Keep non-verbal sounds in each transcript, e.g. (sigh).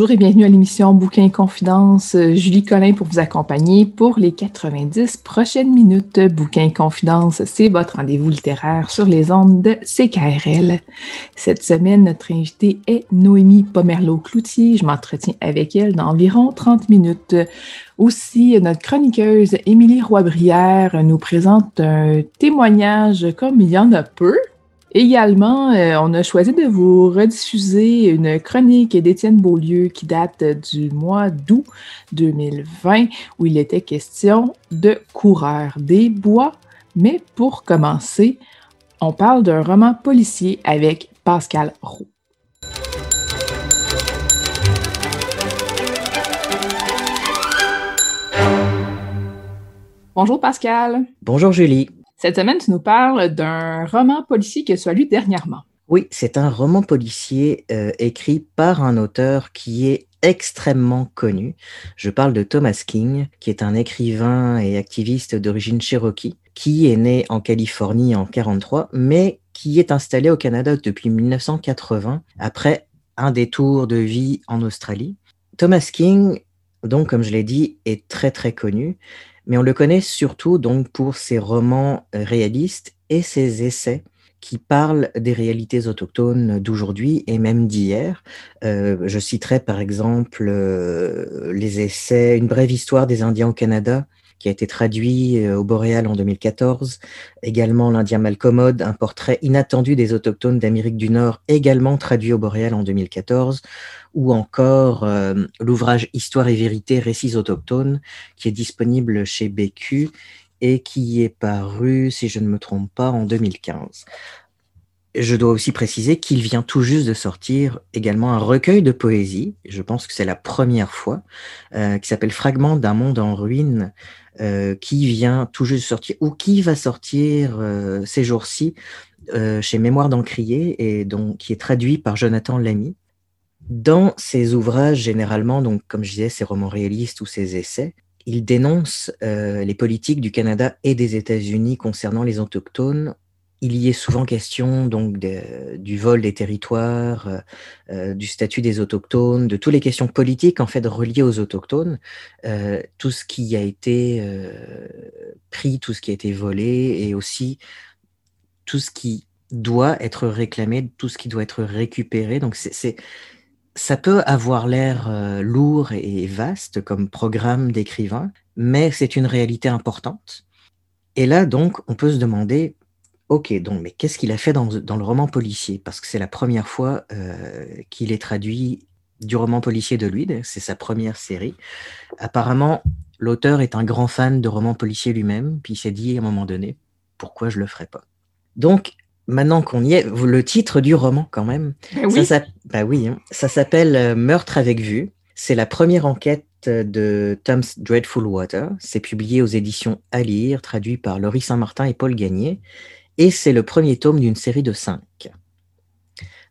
Bonjour et bienvenue à l'émission Bouquin Confidence. Julie Collin pour vous accompagner pour les 90 prochaines minutes. Bouquin Confidence, c'est votre rendez-vous littéraire sur les ondes de CKRL. Cette semaine, notre invitée est Noémie Pomerleau-Cloutier. Je m'entretiens avec elle dans environ 30 minutes. Aussi, notre chroniqueuse Émilie Roy-Brière nous présente un témoignage comme il y en a peu Également, euh, on a choisi de vous rediffuser une chronique d'Étienne Beaulieu qui date du mois d'août 2020 où il était question de coureurs des bois. Mais pour commencer, on parle d'un roman policier avec Pascal Roux. Bonjour Pascal. Bonjour Julie. Cette semaine, tu nous parles d'un roman policier que tu as lu dernièrement. Oui, c'est un roman policier euh, écrit par un auteur qui est extrêmement connu. Je parle de Thomas King, qui est un écrivain et activiste d'origine cherokee, qui est né en Californie en 1943, mais qui est installé au Canada depuis 1980, après un détour de vie en Australie. Thomas King, donc, comme je l'ai dit, est très très connu mais on le connaît surtout donc pour ses romans euh, réalistes et ses essais qui parlent des réalités autochtones d'aujourd'hui et même d'hier. Euh, je citerai par exemple euh, les essais Une brève histoire des Indiens au Canada, qui a été traduit au Boréal en 2014. Également l'Indien Malcommode, un portrait inattendu des autochtones d'Amérique du Nord, également traduit au Boréal en 2014 ou encore euh, l'ouvrage Histoire et vérité, récits autochtones, qui est disponible chez BQ et qui est paru, si je ne me trompe pas, en 2015. Je dois aussi préciser qu'il vient tout juste de sortir également un recueil de poésie, je pense que c'est la première fois, euh, qui s'appelle Fragments d'un monde en ruine, euh, qui vient tout juste sortir, ou qui va sortir ces jours-ci chez Mémoire d'Encrier, et donc qui est traduit par Jonathan Lamy. Dans ses ouvrages, généralement, donc comme je disais, ses romans réalistes ou ses essais, il dénonce euh, les politiques du Canada et des États-Unis concernant les autochtones. Il y est souvent question donc du vol des territoires, euh, euh, du statut des autochtones, de toutes les questions politiques en fait reliées aux autochtones, tout ce qui a été pris, tout ce qui a été volé, et aussi tout ce qui doit être réclamé, tout ce qui doit être récupéré. Donc c'est ça peut avoir l'air euh, lourd et vaste comme programme d'écrivain, mais c'est une réalité importante. Et là, donc, on peut se demander, ok, donc, mais qu'est-ce qu'il a fait dans, le roman policier? Parce que c'est la première fois euh, qu'il est traduit du roman policier de lui, c'est sa première série. Apparemment, l'auteur est un grand fan de romans policiers lui-même, puis il s'est dit à un moment donné, pourquoi je le ferais pas? Donc, maintenant qu'on y est, le titre du roman quand même, eh oui. ça, bah oui, hein. ça s'appelle euh, Meurtre avec vue. C'est la première enquête de Tom's Dreadful Water. C'est publié aux éditions à lire, traduit par Laurie Saint-Martin et Paul Gagné. Et c'est le premier tome d'une série de cinq.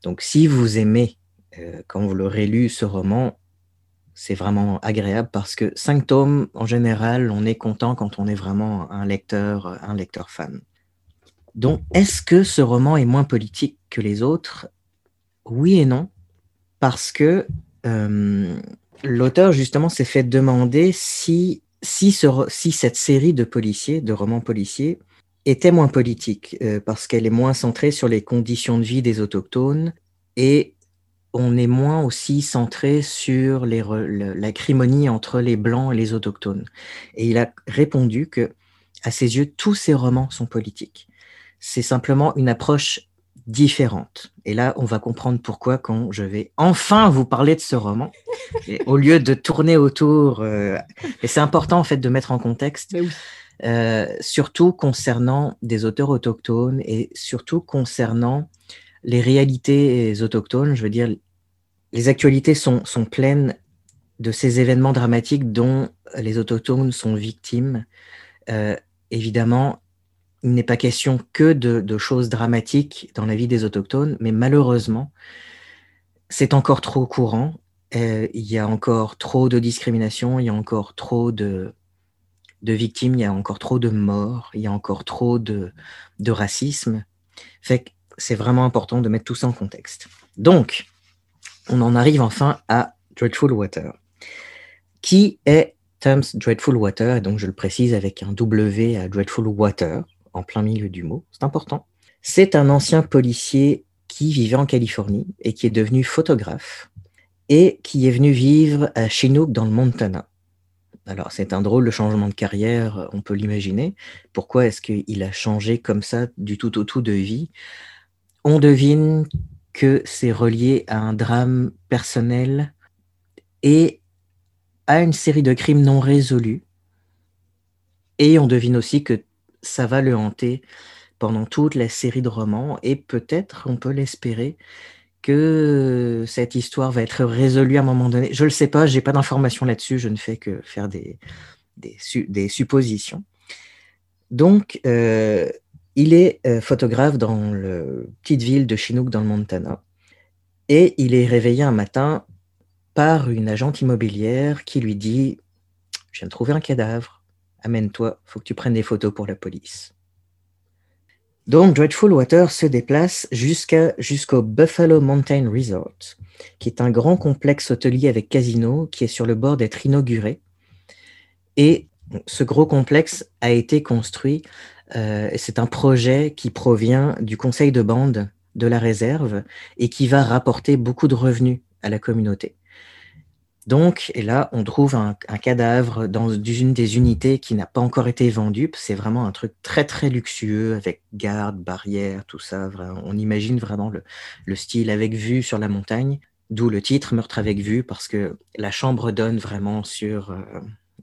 Donc si vous aimez, euh, quand vous l'aurez lu, ce roman, c'est vraiment agréable parce que cinq tomes, en général, on est content quand on est vraiment un lecteur, un lecteur fan. Donc, est-ce que ce roman est moins politique que les autres? Oui et non, parce que euh, l'auteur, justement, s'est fait demander si, si, cette série de policiers, de romans policiers, était moins politique, euh, parce qu'elle est moins centrée sur les conditions de vie des autochtones et on est moins aussi centré sur l'acrimonie entre les blancs et les autochtones. Et il a répondu que, à ses yeux, tous ces romans sont politiques. C'est simplement une approche différente. Et là, on va comprendre pourquoi quand je vais enfin vous parler de ce roman, au lieu de tourner autour. Euh, et c'est important en fait de mettre en contexte, euh, surtout concernant des auteurs autochtones et surtout concernant les réalités autochtones. Je veux dire, les actualités sont, pleines de ces événements dramatiques dont les autochtones sont victimes. Euh, évidemment, il n'est pas question que de, choses dramatiques dans la vie des autochtones, mais malheureusement, c'est encore trop courant. Euh, il y a encore trop de discrimination, il y a encore trop de, victimes, il y a encore trop de morts, il y a encore trop de, racisme. Fait que c'est vraiment important de mettre tout ça en contexte. Donc, on en arrive enfin à Dreadful Water. Qui est Thames Dreadful Water donc, je le précise avec un W à Dreadful Water en plein milieu du mot, c'est important. C'est un ancien policier qui vivait en Californie et qui est devenu photographe et qui est venu vivre à Chinook dans le Montana. Alors c'est un drôle de changement de carrière, on peut l'imaginer. Pourquoi est-ce qu'il a changé comme ça du tout au tout de vie? On devine que c'est relié à un drame personnel et à une série de crimes non résolus. Et on devine aussi que ça va le hanter pendant toute la série de romans et peut-être, on peut l'espérer, que cette histoire va être résolue à un moment donné. Je ne le sais pas, je n'ai pas d'informations là-dessus, je ne fais que faire des, suppositions. Donc, euh, il est euh, photographe dans la petite ville de Chinook dans le Montana et il est réveillé un matin par une agente immobilière qui lui dit Je viens de trouver un cadavre amène-toi, faut que tu prennes des photos pour la police. Donc, Dreadful Water se déplace jusqu'au Buffalo Mountain Resort, qui est un grand complexe hôtelier avec casino qui est sur le bord d'être inauguré. Et ce gros complexe a été construit, euh, c'est un projet qui provient du conseil de bande de la réserve et qui va rapporter beaucoup de revenus à la communauté. Donc, et là, on trouve un, cadavre dans une des unités qui n'a pas encore été vendue. C'est vraiment un truc très, très luxueux avec garde, barrière, tout ça. On imagine vraiment le, style avec vue sur la montagne, d'où le titre Meurtre avec vue, parce que la chambre donne vraiment sur euh,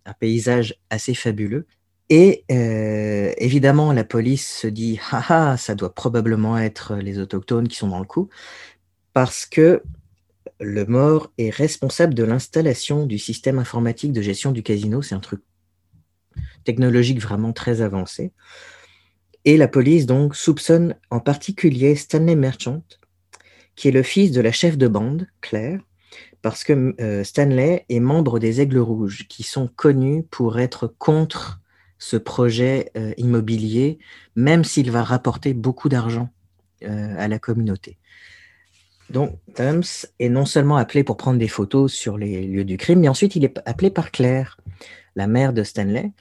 un paysage assez fabuleux. Et euh, évidemment, la police se dit, ah ça doit probablement être les autochtones qui sont dans le coup, parce que le mort est responsable de l'installation du système informatique de gestion du casino. C'est un truc technologique vraiment très avancé. Et la police donc soupçonne en particulier Stanley Merchant, qui est le fils de la chef de bande, Claire, parce que euh, Stanley est membre des Aigles Rouges, qui sont connus pour être contre ce projet euh, immobilier, même s'il va rapporter beaucoup d'argent euh, à la communauté. Donc, Thames est non seulement appelé pour prendre des photos sur les lieux du crime, mais ensuite il est appelé par Claire, la mère de Stanley.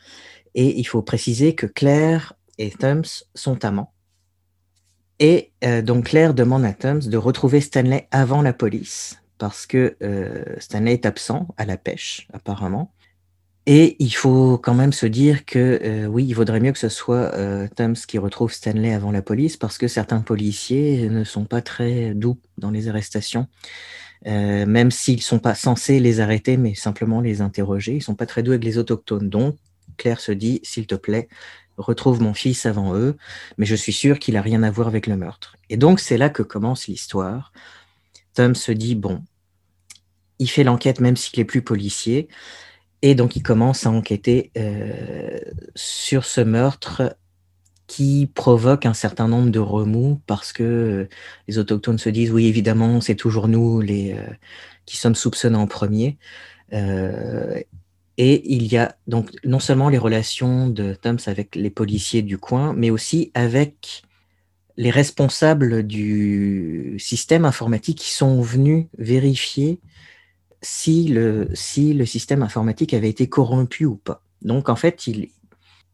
Et il faut préciser que Claire et Thames sont amants. Et euh, donc Claire demande à Thames de retrouver Stanley avant la police, parce que euh, Stanley est absent à la pêche, apparemment. Et il faut quand même se dire que euh, oui, il vaudrait mieux que ce soit euh, qui retrouve Stanley avant la police parce que certains policiers ne sont pas très doux dans les arrestations. Euh, même s'ils ne sont pas censés les arrêter, mais simplement les interroger, ils ne sont pas très doux avec les autochtones. Donc, Claire se dit, s'il te plaît, retrouve mon fils avant eux, mais je suis sûr qu'il n'a rien à voir avec le meurtre. Et donc, c'est là que commence l'histoire. Tom se dit, bon, il fait l'enquête même s'il est plus policier. Et donc, il commence à enquêter euh, sur ce meurtre qui provoque un certain nombre de remous parce que euh, les autochtones se disent oui, évidemment, c'est toujours nous les, euh, qui sommes soupçonnés en premier. et il y a donc non seulement les relations de Toms avec les policiers du coin, mais aussi avec les responsables du système informatique qui sont venus vérifier si le, si le système informatique avait été corrompu ou pas. Donc, en fait, il,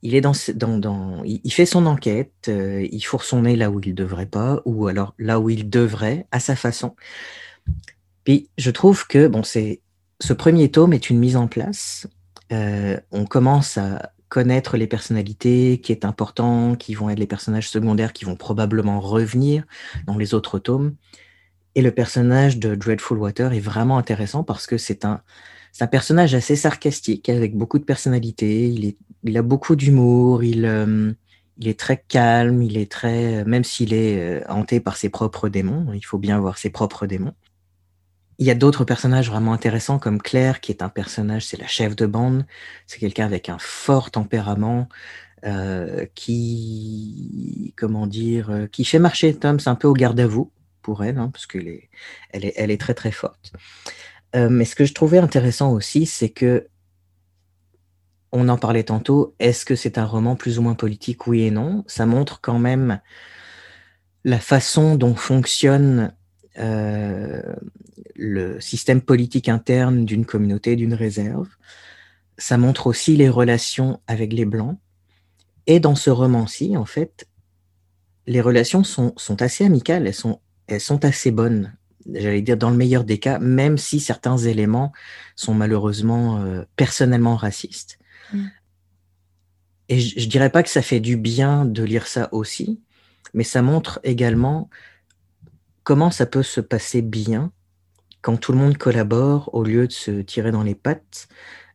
il est dans, dans, il fait son enquête, euh, il fourre son nez là où il devrait pas, ou alors là où il devrait, à sa façon. Puis je trouve que bon, c'est ce premier tome est une mise en place. Euh, on commence à connaître les personnalités qui est important, qui vont être les personnages secondaires qui vont probablement revenir dans les autres tomes. Et le personnage de Dreadful Water est vraiment intéressant parce que c'est un, un personnage assez sarcastique, avec beaucoup de personnalité. Il, est, il a beaucoup d'humour, il, euh, il est très calme, il est très, même s'il est euh, hanté par ses propres démons, il faut bien voir ses propres démons. Il y a d'autres personnages vraiment intéressants comme Claire, qui est un personnage, c'est la chef de bande, c'est quelqu'un avec un fort tempérament, euh, qui, comment dire, euh, qui fait marcher Tom, c'est un peu au garde à vous pour elle, hein, parce qu'elle est, elle est, très très forte. Euh, mais ce que je trouvais intéressant aussi, c'est que on en parlait tantôt, est-ce que c'est un roman plus ou moins politique Oui et non? Ça montre quand même la façon dont fonctionne euh, le système politique interne d'une communauté, d'une réserve. Ça montre aussi les relations avec les Blancs. Et dans ce roman-ci, en fait, les relations sont, sont assez amicales, elles sont, elles sont assez bonnes j'allais dire dans le meilleur des cas, même si certains éléments sont malheureusement euh, personnellement racistes. Mm. Et je, ne dirais pas que ça fait du bien de lire ça aussi, mais ça montre également comment ça peut se passer bien quand tout le monde collabore au lieu de se tirer dans les pattes.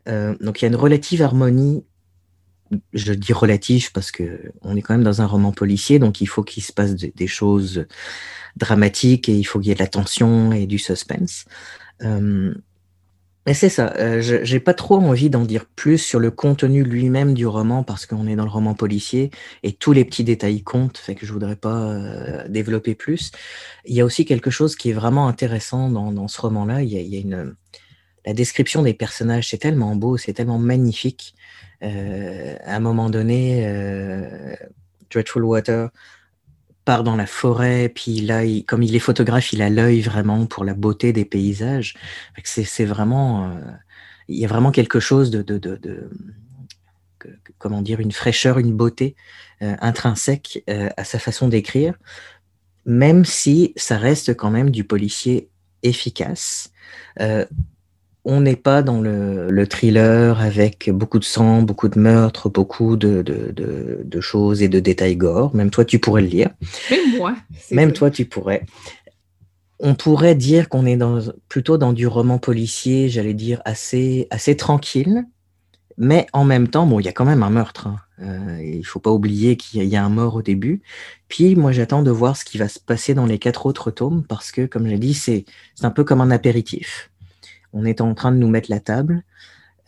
Euh, donc il y a une relative harmonie je dis relative parce que on est quand même dans un roman policier, donc il faut qu'il se passe des choses dramatique et il faut qu'il y ait de la tension et du suspense. Euh, mais c'est ça, euh, j'ai pas trop envie d'en dire plus sur le contenu lui-même du roman parce qu'on est dans le roman policier et tous les petits détails comptent, fait que je voudrais pas euh, développer plus. Il y a aussi quelque chose qui est vraiment intéressant dans, ce roman-là. Il, y a une la description des personnages, c'est tellement beau, c'est tellement magnifique. Euh, à un moment donné, euh, Dreadful Water part dans la forêt, puis là, comme il est photographe, il a l'œil vraiment pour la beauté des paysages. C'est vraiment, euh, il y a vraiment quelque chose de, de, comment dire, une fraîcheur, une beauté intrinsèque à sa façon d'écrire, même si ça reste quand même du policier efficace on n'est pas dans le, thriller avec beaucoup de sang, beaucoup de meurtres, beaucoup de, choses et de détails gore. Même toi, tu pourrais le lire. Même moi. Même toi, tu pourrais. On pourrait dire qu'on est dans, plutôt dans du roman policier, j'allais dire, assez, assez tranquille. Mais en même temps, bon, il y a quand même un meurtre. Hein. Euh, il ne faut pas oublier qu'il y a un mort au début. Puis moi, j'attends de voir ce qui va se passer dans les quatre autres tomes parce que, comme j'ai dit, c'est un peu comme un apéritif on est en train de nous mettre la table.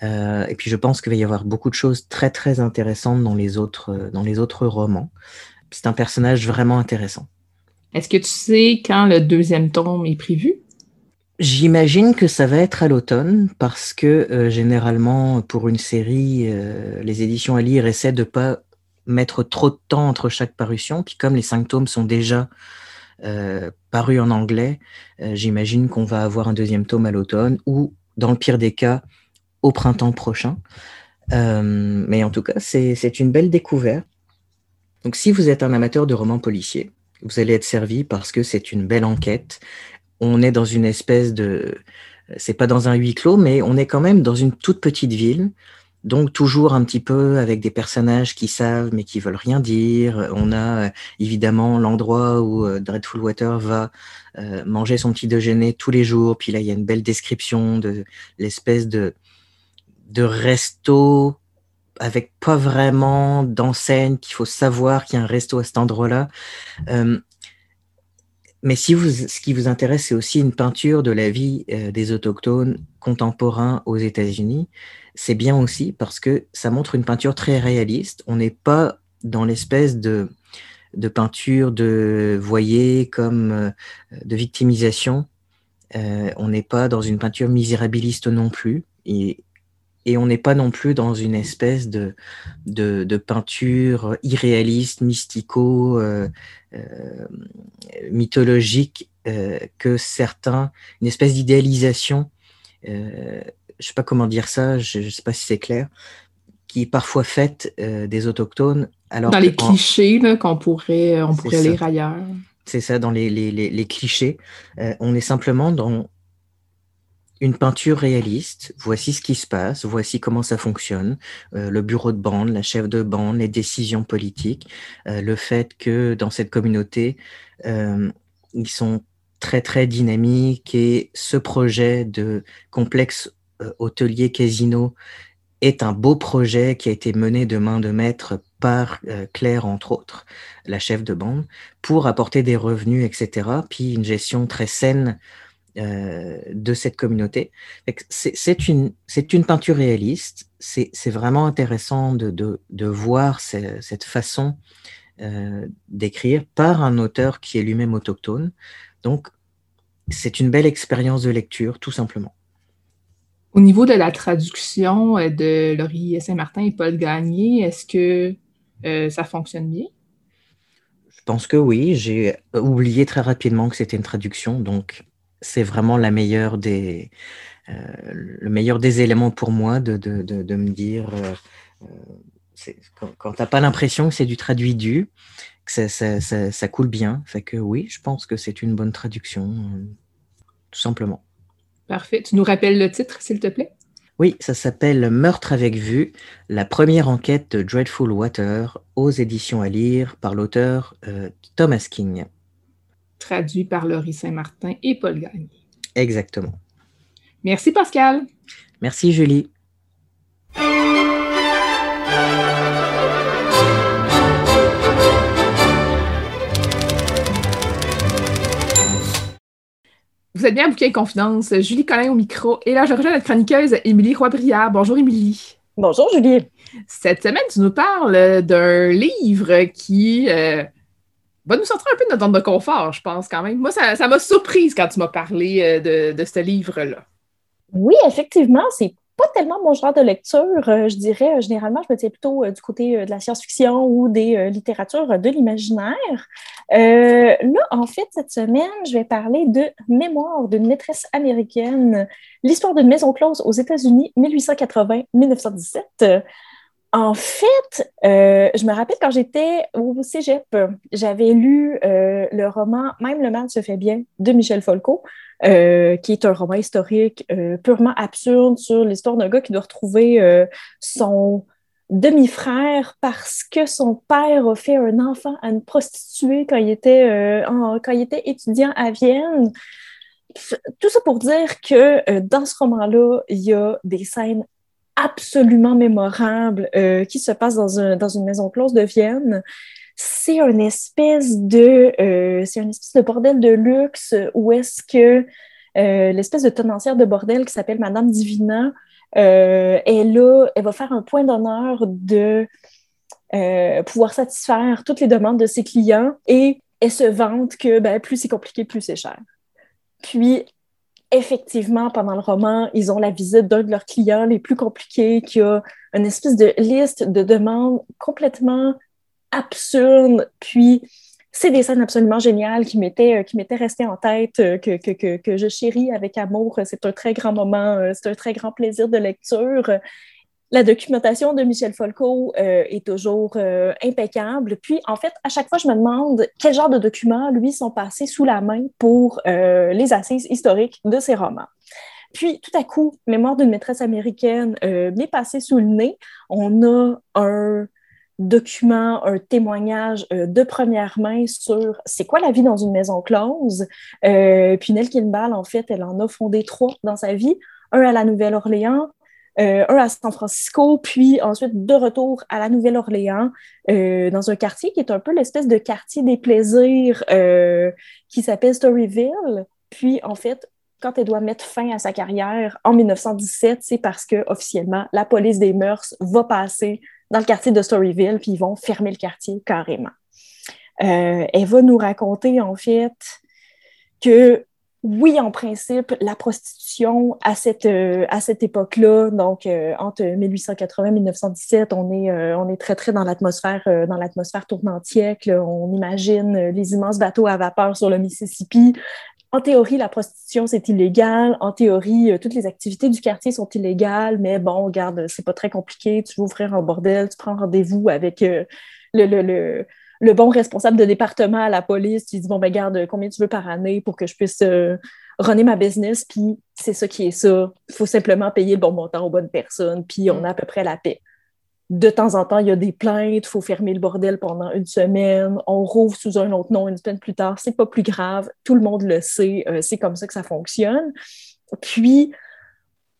Euh, et puis je pense qu'il va y avoir beaucoup de choses très très intéressantes dans les autres, euh, dans les autres romans. C'est un personnage vraiment intéressant. Est-ce que tu sais quand le deuxième tome est prévu? J'imagine que ça va être à l'automne parce que euh, généralement pour une série, les éditions à lire essaient de pas mettre trop de temps entre chaque parution. Puis comme les cinq tomes sont déjà euh, paru en anglais. Euh, j'imagine qu'on va avoir un deuxième tome à l'automne ou, dans le pire des cas, au printemps prochain. Euh, mais en tout cas, c'est une belle découverte. Donc, si vous êtes un amateur de romans policiers, vous allez être servi parce que c'est une belle enquête. On est dans une espèce de, c'est pas dans un huis clos, mais on est quand même dans une toute petite ville donc toujours un petit peu avec des personnages qui savent mais qui veulent rien dire. On a euh, évidemment l'endroit où euh, Dreadful Water va euh, manger son petit déjeuner tous les jours. Puis là, il y a une belle description de l'espèce de, de resto avec pas vraiment d'enseigne, qu'il faut savoir qu'il y a un resto à cet endroit-là. Mais si vous, ce qui vous intéresse, c'est aussi une peinture de la vie des autochtones contemporains aux États-Unis c'est bien aussi parce que ça montre une peinture très réaliste. On n'est pas dans l'espèce de, peinture de voyez comme euh, de victimisation. Euh, on n'est pas dans une peinture misérabiliste non plus. Et, on n'est pas non plus dans une espèce de, peinture irréaliste, mystico, euh, mythologique que certains, une espèce d'idéalisation je sais pas comment dire ça, je, ne sais pas si c'est clair, qui est parfois faite des autochtones. Alors dans les clichés qu'on pourrait, on pourrait lire ailleurs. C'est ça, dans les, les, les, clichés. on est simplement dans une peinture réaliste. Voici ce qui se passe, voici comment ça fonctionne. Euh, le bureau de bande, la chef de bande, les décisions politiques, euh, le fait que dans cette communauté, euh, ils sont très très dynamiques et ce projet de complexe hôtelier casino est un beau projet qui a été mené de main de maître par Claire, entre autres, la chef de bande, pour apporter des revenus, etc. Puis une gestion très saine euh, de cette communauté. C'est une, une peinture réaliste. C'est vraiment intéressant de, de, voir cette façon euh, d'écrire par un auteur qui est lui-même autochtone. Donc, c'est une belle expérience de lecture, tout simplement. Au niveau de la traduction euh, de Laurie Saint-Martin et Paul Gagné, est-ce que ça fonctionne bien? Je pense que oui. J'ai oublié très rapidement que c'était une traduction, donc c'est vraiment la meilleure des, euh, le meilleur des éléments pour moi de, de, de, me dire euh, euh, quand, quand tu n'as pas l'impression que c'est du traduit du, que ça, ça, ça, ça, coule bien. Fait que oui, je pense que c'est une bonne traduction, tout simplement. Parfait. Tu nous rappelles le titre, s'il te plaît? Oui, ça s'appelle Meurtre avec vue, la première enquête de Dreadful Water aux éditions à lire par l'auteur Thomas King traduit par Laurie Saint-Martin et Paul Gagné. Exactement. Merci Pascal. Merci Julie. Vous êtes bien à Bouquet Confidence. Julie Collin au micro. Et là, je rejoins notre chroniqueuse Émilie Roy-Briard. Bonjour Émilie. Bonjour Julie. Cette semaine, tu nous parles d'un livre qui euh, va nous sortir un peu de notre zone de confort, je pense, quand même. Moi, ça m'a surprise quand tu m'as parlé euh, de, ce livre-là. Oui, effectivement, c'est pas tellement mon genre de lecture, euh, je dirais. Euh, généralement, je me tiens plutôt du côté de la science-fiction ou des littératures de l'imaginaire. là, en fait, cette semaine, je vais parler de Mémoire d'une maîtresse américaine, l'histoire d'une maison close aux États-Unis, 1880-1917. En fait, euh, je me rappelle quand j'étais au cégep, j'avais lu euh, le roman Même le mal se fait bien de Michel Folco, euh, qui est un roman historique purement absurde sur l'histoire d'un gars qui doit retrouver son demi-frère parce que son père a fait un enfant à une prostituée quand il était, quand il était étudiant à Vienne. Tout ça pour dire que dans ce roman-là, il y a des scènes absolument mémorable euh, qui se passe dans, un, dans, une maison close de Vienne. C'est une espèce de euh, c'est une espèce de bordel de luxe où est-ce que euh, l'espèce de tenancière de bordel qui s'appelle Madame Divina est là, elle va faire un point d'honneur de pouvoir satisfaire toutes les demandes de ses clients et elle se vante que ben, plus c'est compliqué, plus c'est cher. Puis effectivement, pendant le roman, ils ont la visite d'un de leurs clients les plus compliqués qui a une espèce de liste de demandes complètement absurde. Puis, c'est des scènes absolument géniales qui m'étaient, euh, restées en tête, euh, que, que, je chéris avec amour. C'est un très grand moment, euh, c'est un très grand plaisir de lecture la documentation de Michel Folco euh, est toujours euh, impeccable. Puis, en fait, à chaque fois, je me demande quel genre de documents, lui, sont passés sous la main pour euh, les assises historiques de ses romans. Puis, tout à coup, Mémoire d'une maîtresse américaine m'est passé sous le nez. On a un document, un témoignage de première main sur c'est quoi la vie dans une maison close. puis Nell Kimball, en fait, elle en a fondé trois dans sa vie. Un à la Nouvelle-Orléans, euh, un à San Francisco, puis ensuite de retour à la Nouvelle-Orléans, euh, dans un quartier qui est un peu l'espèce de quartier des plaisirs euh, qui s'appelle Storyville. Puis en fait, quand elle doit mettre fin à sa carrière en 1917, c'est parce que officiellement la police des mœurs va passer dans le quartier de Storyville, puis ils vont fermer le quartier carrément. elle va nous raconter en fait que oui, en principe, la prostitution à cette, euh, époque-là, donc euh, entre 1880 et 1917, on est, euh, très, très dans l'atmosphère dans l'atmosphère tournantière. On imagine les immenses bateaux à vapeur sur le Mississippi. en théorie, la prostitution, c'est illégal. En théorie, euh, toutes les activités du quartier sont illégales, mais bon, regarde, c'est pas très compliqué. Tu veux ouvrir un bordel, tu prends rendez-vous avec euh, le, le, bon responsable de département à la police. Tu dis, bon, ben, garde, combien tu veux par année pour que je puisse euh, runner ma business? Puis c'est ça qui est ça. Il faut simplement payer le bon montant aux bonnes personnes, puis on a à peu près la paix de temps en temps, il y a des plaintes, il faut fermer le bordel pendant une semaine, on rouvre sous un autre nom une semaine plus tard, c'est pas plus grave, tout le monde le sait, euh, c'est comme ça que ça fonctionne. Puis,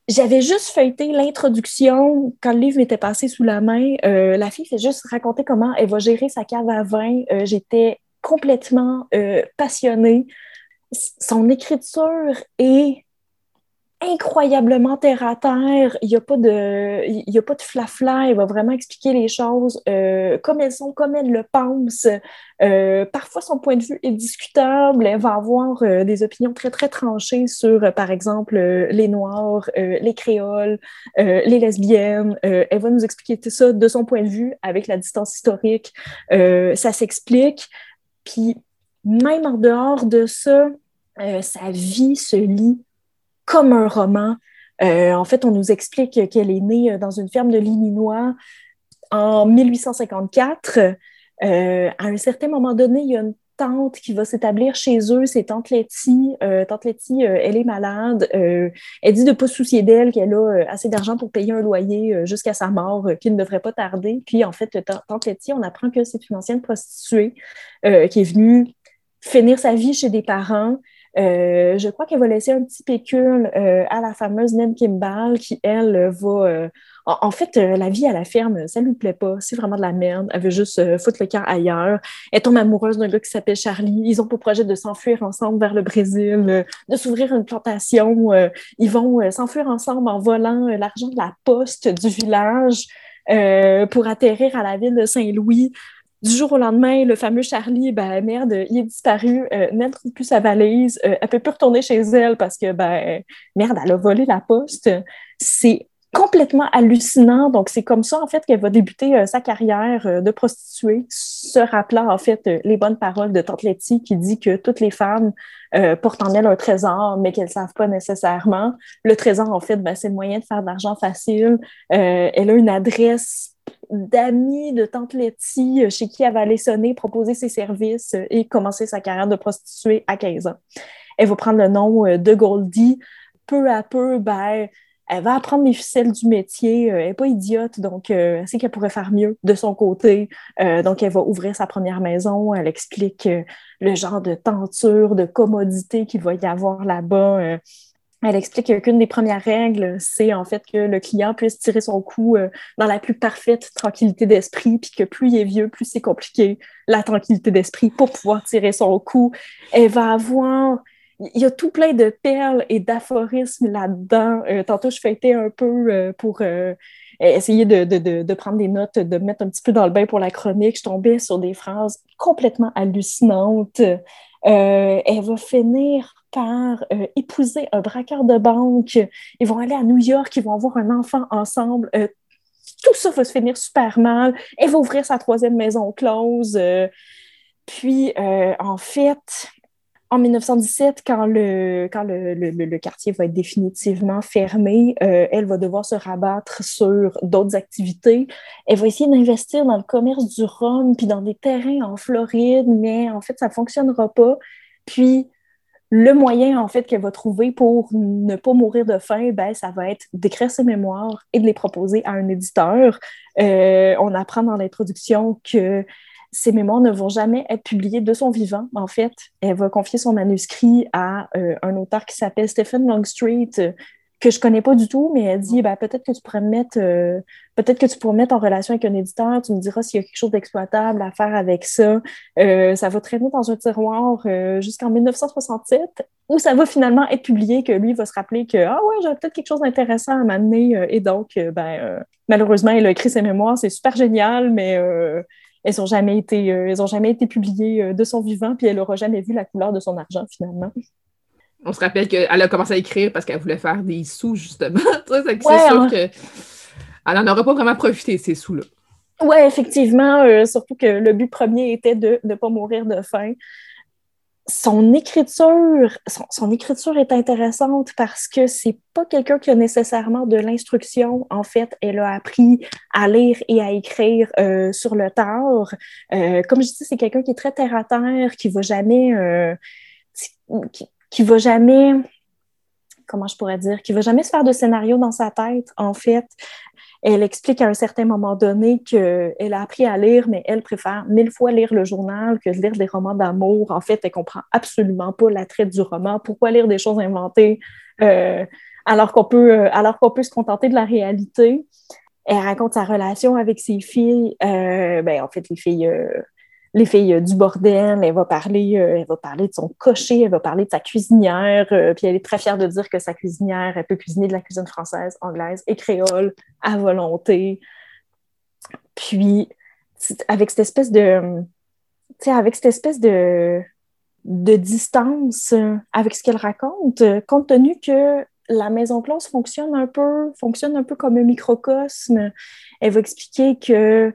j'avais juste feuilleté l'introduction quand le livre m'était passé sous la main. Euh, la fille fait juste raconter comment elle va gérer sa cave à vin. Euh, j'étais complètement passionnée. Son écriture est incroyablement terre à terre. Il n'y a pas de, il y a de flafla. Va vraiment expliquer les choses euh, comme elles sont, comme elle le pense. Euh, parfois, son point de vue est discutable. Elle va avoir euh, des opinions très, très tranchées sur, par exemple, les Noirs, les Créoles, les lesbiennes. elle va nous expliquer tout ça de son point de vue avec la distance historique. ça s'explique. Puis, même en dehors de ça, sa vie se lit comme un roman. Euh, en fait, on nous explique qu'elle est née euh, dans une ferme de l'Illinois en 1854. Euh, à un certain moment donné, il y a une tante qui va s'établir chez eux, c'est tante Letty. tante Letty, elle est malade. elle dit de ne pas se soucier d'elle, qu'elle a assez d'argent pour payer un loyer jusqu'à sa mort, qui ne devrait pas tarder. Puis, en fait, tante Letty, on apprend que c'est une ancienne prostituée qui est venue finir sa vie chez des parents, euh, je crois qu'elle va laisser un petit pécule euh, à la fameuse Ned Kimball qui, elle, va. Euh, en, fait, la vie à la ferme, ça lui plaît pas. C'est vraiment de la merde. Elle veut juste foutre le camp ailleurs. Elle tombe amoureuse d'un gars qui s'appelle Charlie. Ils ont pour projet de s'enfuir ensemble vers le Brésil, de s'ouvrir une plantation. ils vont s'enfuir ensemble en volant l'argent de la poste du village pour atterrir à la ville de Saint-Louis du jour au lendemain, le fameux Charlie, ben merde, il est disparu, euh, ne trouve plus sa valise, euh, elle peut plus retourner chez elle parce que ben merde, elle a volé la poste. C'est complètement hallucinant. Donc, c'est comme ça, en fait, qu'elle va débuter euh, sa carrière euh, de prostituée, se rappelant, en fait, les bonnes paroles de Tante Letty qui dit que toutes les femmes portent en elles un trésor, mais qu'elles ne savent pas nécessairement. Le trésor, en fait, ben, c'est le moyen de faire de l'argent facile. elle a une adresse d'amis de Tante Letty euh, chez qui elle va aller sonner, proposer ses services euh, et commencer sa carrière de prostituée à 15 ans. Elle va prendre le nom euh, de Goldie. Peu à peu, ben, elle va apprendre les ficelles du métier. Elle n'est pas idiote, donc elle sait qu'elle pourrait faire mieux de son côté. donc, elle va ouvrir sa première maison. Elle explique le genre de tenture, de commodité qu'il va y avoir là-bas elle explique qu'une des premières règles, c'est en fait que le client puisse tirer son coup euh, dans la plus parfaite tranquillité d'esprit, puis que plus il est vieux, plus c'est compliqué, la tranquillité d'esprit pour pouvoir tirer son coup. Elle va avoir... Il y a tout plein de perles et d'aphorismes là-dedans. Euh, tantôt, je fêtais un peu euh, pour essayer de, prendre des notes, de mettre un petit peu dans le bain pour la chronique. Je tombais sur des phrases complètement hallucinantes. elle va finir par euh, épouser un braqueur de banque. Ils vont aller à New York, ils vont avoir un enfant ensemble. Euh, tout ça va se finir super mal. Elle va ouvrir sa troisième maison close. Euh, puis, en fait, en 1917, quand le, quand le, le, quartier va être définitivement fermé, elle va devoir se rabattre sur d'autres activités. Elle va essayer d'investir dans le commerce du rhum puis dans des terrains en Floride, mais en fait, ça ne fonctionnera pas. Puis, le moyen, en fait, qu'elle va trouver pour ne pas mourir de faim, ben, ça va être d'écrire ses mémoires et de les proposer à un éditeur. Euh, on apprend dans l'introduction que ses mémoires ne vont jamais être publiées de son vivant. En fait, elle va confier son manuscrit à euh, un auteur qui s'appelle Stephen Longstreet, que je connais pas du tout, mais elle dit ben, peut-être que tu pourrais me mettre euh, peut-être que tu pourrais mettre en relation avec un éditeur, tu me diras s'il y a quelque chose d'exploitable à faire avec ça. Euh, ça va traîner dans un tiroir euh, jusqu'en 1967, où ça va finalement être publié, que lui va se rappeler que ah ouais, j'aurais peut-être quelque chose d'intéressant à m'amener. et donc, ben malheureusement, il a écrit ses mémoires, c'est super génial, mais elles n'ont jamais été, elles ont jamais été publiées de son vivant, puis elle n'aura jamais vu la couleur de son argent finalement. On se rappelle qu'elle a commencé à écrire parce qu'elle voulait faire des sous, justement. (laughs) c'est sûr hein. qu'elle n'en aura pas vraiment profité, ces sous-là. Oui, effectivement. Euh, surtout que le but premier était de ne pas mourir de faim. son écriture, son, écriture est intéressante parce que c'est pas quelqu'un qui a nécessairement de l'instruction. En fait, elle a appris à lire et à écrire euh, sur le tard. Euh, comme je dis, c'est quelqu'un qui est très terre à terre, qui va jamais, qui, qui, va jamais, comment je pourrais dire, qui va jamais se faire de scénario dans sa tête. En fait, elle explique à un certain moment donné qu'elle a appris à lire, mais elle préfère mille fois lire le journal que lire des romans d'amour. En fait, elle comprend absolument pas l'attrait du roman. Pourquoi lire des choses inventées euh, alors qu'on peut, euh, alors qu'on peut se contenter de la réalité? Elle raconte sa relation avec ses filles. Euh, ben, en fait, les filles les filles euh, du bordel, elle va parler, euh, elle va parler de son cocher, elle va parler de sa cuisinière, euh, puis elle est très fière de dire que sa cuisinière, elle peut cuisiner de la cuisine française, anglaise et créole à volonté. Puis, avec cette espèce de, de distance avec ce qu'elle raconte, compte tenu que la maison close fonctionne un peu, fonctionne un peu comme un microcosme. Elle va expliquer que,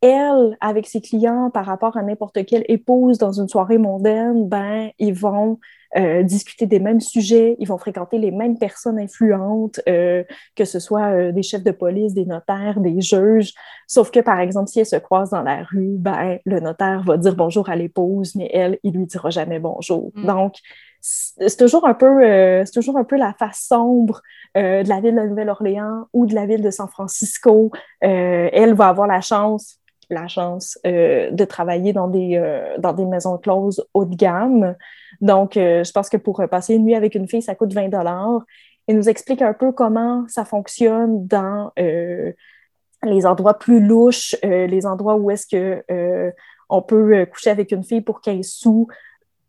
elle, avec ses clients par rapport à n'importe quelle épouse dans une soirée mondaine, ben, ils vont euh, discuter des mêmes sujets, ils vont fréquenter les mêmes personnes influentes, euh, que ce soit euh, des chefs de police, des notaires, des juges. Sauf que, par exemple, si elle se croise dans la rue, ben, le notaire va dire bonjour à l'épouse, mais elle, il lui dira jamais bonjour. Mm. Donc, c'est toujours un peu, c'est toujours un peu la face sombre de la ville de Nouvelle-Orléans ou de la ville de San Francisco. elle va avoir la chance la chance euh, de travailler dans des, euh, dans des maisons closes haut de gamme. Donc, euh, je pense que pour passer une nuit avec une fille, ça coûte 20 dollars. Et nous explique un peu comment ça fonctionne dans les endroits plus louches, les endroits où est-ce que on peut coucher avec une fille pour 15 sous.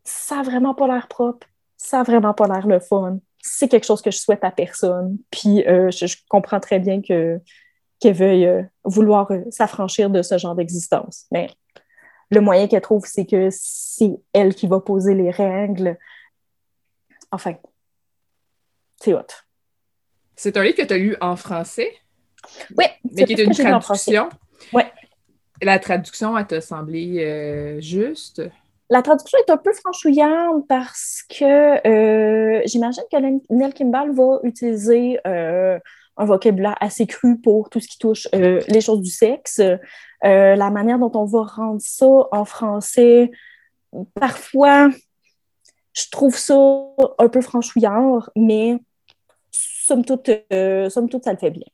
Ça n'a vraiment pas l'air propre. Ça n'a vraiment pas l'air le fun. C'est quelque chose que je souhaite à personne. Puis, je comprends très bien que qu'elle veuille euh, vouloir euh, s'affranchir de ce genre d'existence. Mais le moyen qu'elle trouve, c'est que c'est elle qui va poser les règles. Enfin, c'est hot. C'est un livre que tu as lu en français? Oui. Mais qui est une traduction? Oui. La traduction, elle t'a semblé euh, juste? La traduction est un peu franchouillante parce que j'imagine que Nell Kimball va utiliser un vocabulaire assez cru pour tout ce qui touche euh, les choses du sexe. Euh, la manière dont on va rendre ça en français, parfois, je trouve ça un peu franchouillard, mais somme toute, euh, somme toute, ça le fait bien.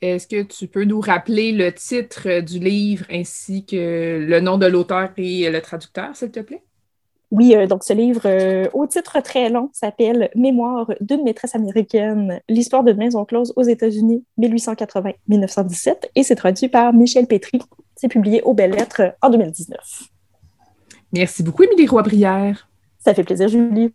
Est-ce que tu peux nous rappeler le titre du livre ainsi que le nom de l'auteur et le traducteur, s'il te plaît? Oui, euh, donc ce livre euh, au titre très long s'appelle Mémoire d'une maîtresse américaine, l'histoire de maison close aux États-Unis 1880-1917 et c'est traduit par Michel Pétry. C'est publié aux Belles Lettres en 2019. Merci beaucoup, Émilie Roy-Brière. Ça fait plaisir, Julie.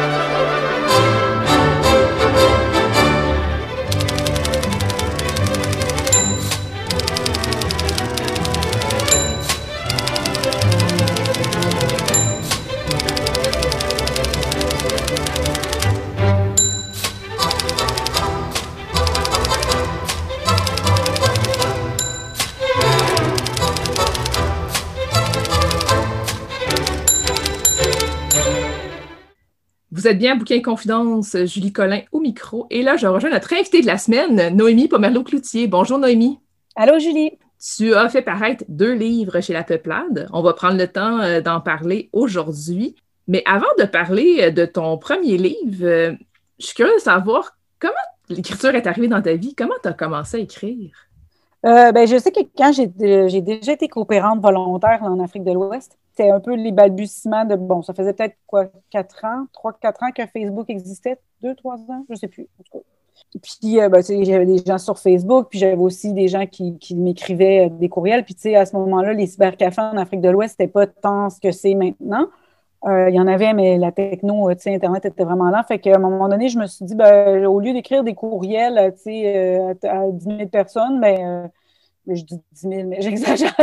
Vous êtes bien Bouquin Confidence, Julie Collin au micro. Et là, je rejoins notre invitée de la semaine, Noémie Pomerleau-Cloutier. Bonjour Noémie. Allô Julie. Tu as fait paraître deux livres chez La Peuplade. On va prendre le temps euh, d'en parler aujourd'hui. Mais avant de parler euh, de ton premier livre, euh, je suis curieuse de savoir comment l'écriture est arrivée dans ta vie. Comment tu as commencé à écrire? Ben, je sais que quand j'ai déjà été coopérante volontaire en Afrique de l'Ouest, c'était un peu les balbutiements de, bon, ça faisait peut-être quoi, quatre ans, trois, quatre ans que Facebook existait, deux, trois ans, je ne sais plus. puis euh, ben, j'avais des gens sur Facebook, puis j'avais aussi des gens qui, m'écrivaient des courriels. Puis tu sais, à ce moment-là, les cybercafés en Afrique de l'Ouest, c'était pas tant ce que c'est maintenant. Il y en avait, mais la techno, tu sais, Internet était vraiment là. Fait qu'à un moment donné, je me suis dit, ben, au lieu d'écrire des courriels, tu sais, à, 10 000 personnes, ben, mais je dis 10 000, mais (laughs) j'exagère,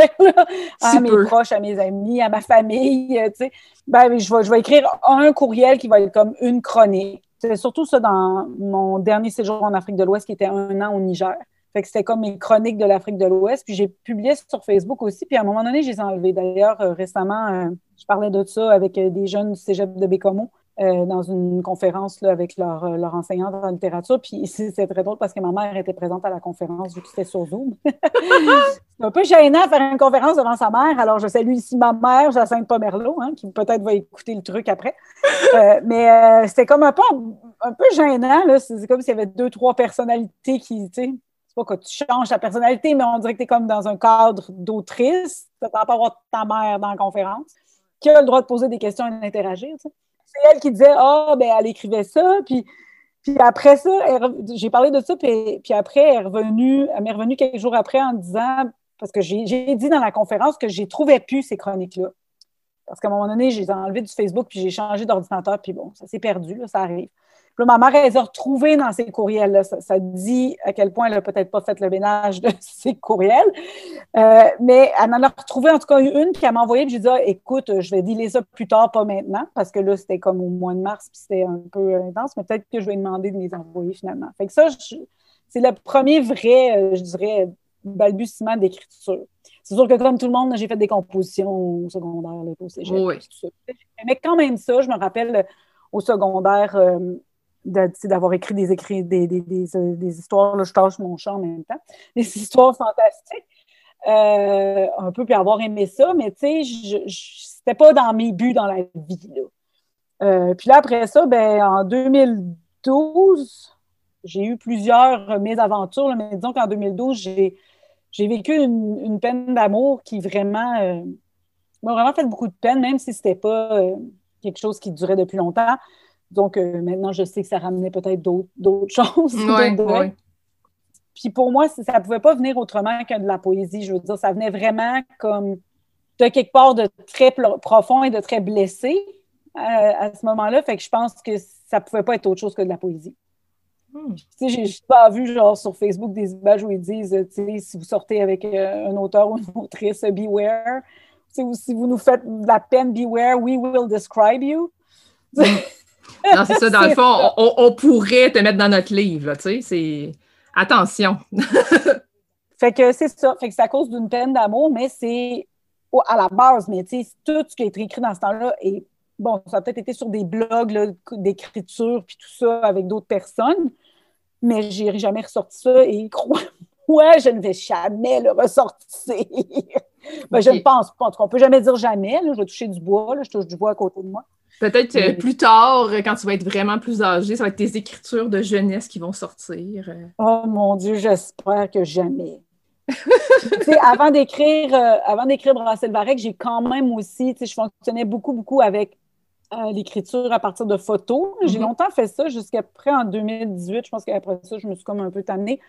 à mes proches, à mes amis, à ma famille, tu sais, ben, je vais, je vais écrire un courriel qui va être comme une chronique. C'est surtout ça dans mon dernier séjour en Afrique de l'Ouest, qui était un an au Niger. Fait que c'était comme mes chroniques de l'Afrique de l'Ouest. Puis j'ai publié sur Facebook aussi. Puis à un moment donné, je les ai enlevées. D'ailleurs, euh, récemment, euh, je parlais de ça avec euh, des jeunes du cégep de Bécomo. Dans une conférence avec leur, enseignante en littérature. Puis (laughs) c'est très drôle parce que ma mère était présente à la conférence vu que c'était sur Zoom. (laughs) c'est un peu gênant de faire une conférence devant sa mère. Alors, je salue ici ma mère, Jacinthe Pomerleau, hein, qui peut-être va écouter le truc après. Mais c'était comme un peu, un peu gênant. C'est comme s'il y avait deux, trois personnalités qui, que tu changes ta personnalité, mais on dirait que tu es comme dans un cadre d'autrice. Tu pas avoir ta mère dans la conférence, qui a le droit de poser des questions et d'interagir. C'est elle qui disait Ah, ben, elle écrivait ça. Puis, puis après ça, j'ai parlé de ça. Puis, puis après, elle, est revenue, elle m'est revenue quelques jours après en disant Parce que j'ai dit dans la conférence que j'ai trouvé plus ces chroniques-là. Parce qu'à un moment donné, j'ai enlevé du Facebook, puis j'ai changé d'ordinateur, puis bon, ça s'est perdu, là, ça arrive ma mère, elle les a retrouvés dans ses courriels. Ça, dit à quel point elle n'a peut-être pas fait le ménage de (laughs) ses courriels. Euh, mais elle en a retrouvé en tout cas une, puis elle m'a envoyé, puis j'ai dit ah, écoute, je vais dealer ça plus tard, pas maintenant, parce que là, c'était comme au mois de mars, puis c'était un peu intense, mais peut-être que je vais demander de les envoyer finalement. Fait que ça, c'est le premier vrai, euh, je dirais, balbutiement d'écriture. C'est sûr que comme tout le monde, j'ai fait des compositions au secondaire, au cégep, oui. tout ça. Mais quand même ça, je me rappelle au secondaire, euh, d'avoir écrit des, écrits, des, des, des, histoires, là, je tâche mon champ en même temps, (laughs) des histoires fantastiques, euh, un peu, puis avoir aimé ça, mais tu sais, c'était pas dans mes buts dans la vie. Là. Euh, puis là, après ça, ben, en 2012, j'ai eu plusieurs mésaventures, mais disons qu'en 2012, j'ai, vécu une, peine d'amour qui vraiment euh, m'a vraiment fait beaucoup de peine, même si c'était pas quelque chose qui durait depuis longtemps. Donc, euh, maintenant, je sais que ça ramenait peut-être d'autres (laughs) choses. Puis pour moi, ça ne pouvait pas venir autrement que de la poésie. Je veux dire, ça venait vraiment comme de quelque part de très profond et de très blessé euh, à ce moment-là. Fait que je pense que ça ne pouvait pas être autre chose que de la poésie. Hmm. Tu sais, j'ai pas vu, genre, sur Facebook des images où ils disent, tu sais, si vous sortez avec euh, un auteur ou une autrice, beware. ou si vous nous faites de la peine, beware, we will describe you. (laughs) Non, c'est ça. Dans le fond, on, pourrait te mettre dans notre livre, tu sais. C'est attention. (laughs) fait que c'est ça. Fait que c'est à cause d'une peine d'amour, mais c'est à la base, mais tu sais, tout ce qui a été écrit dans ce temps-là est bon, ça a peut-être été sur des blogs d'écriture puis tout ça avec d'autres personnes, mais j'ai jamais ressorti ça et (laughs) crois-moi, je ne vais jamais le ressortir. (laughs) ben, Je ne pense pas. En tout cas, on ne peut jamais dire jamais. je vais toucher du bois, je touche du bois à côté de moi. Peut-être euh, plus tard, quand tu vas être vraiment plus âgé, ça va être tes écritures de jeunesse qui vont sortir. Euh. Oh mon Dieu, j'espère que jamais. (laughs) avant d'écrire euh, avant d'écrire Brassel Varec, j'ai quand même aussi, je fonctionnais beaucoup, beaucoup avec l'écriture à partir de photos. J'ai mm-hmm. longtemps fait ça jusqu'à près en 2018. Je pense qu'après ça, je me suis comme un peu tannée.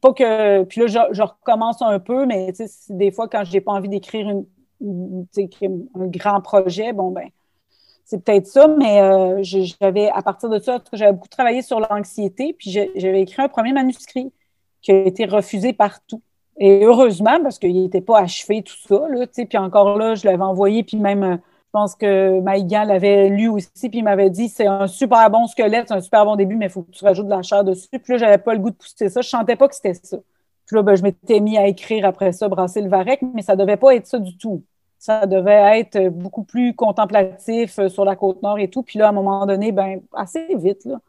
Pas que. Puis là, je, recommence un peu, mais des fois, quand je n'ai pas envie d'écrire un grand projet, bon ben c'est peut-être ça, mais euh, j'avais, à partir de ça, j'avais beaucoup travaillé sur l'anxiété, puis j'avais écrit un premier manuscrit qui a été refusé partout. Et heureusement, parce qu'il n'était pas achevé, tout ça, là, puis encore là, je l'avais envoyé, puis même, euh, je pense que Maïgan l'avait lu aussi, puis il m'avait dit, c'est un super bon squelette, c'est un super bon début, mais il faut que tu rajoutes de la chair dessus. Puis là, j'avais pas le goût de pousser ça, je sentais pas que c'était ça. Puis là, ben, je m'étais mis à écrire après ça, brasser le varec, mais ça devait pas être ça du tout ça devait être beaucoup plus contemplatif euh, sur la côte nord et tout. Puis là, à un moment donné, ben, assez vite, là,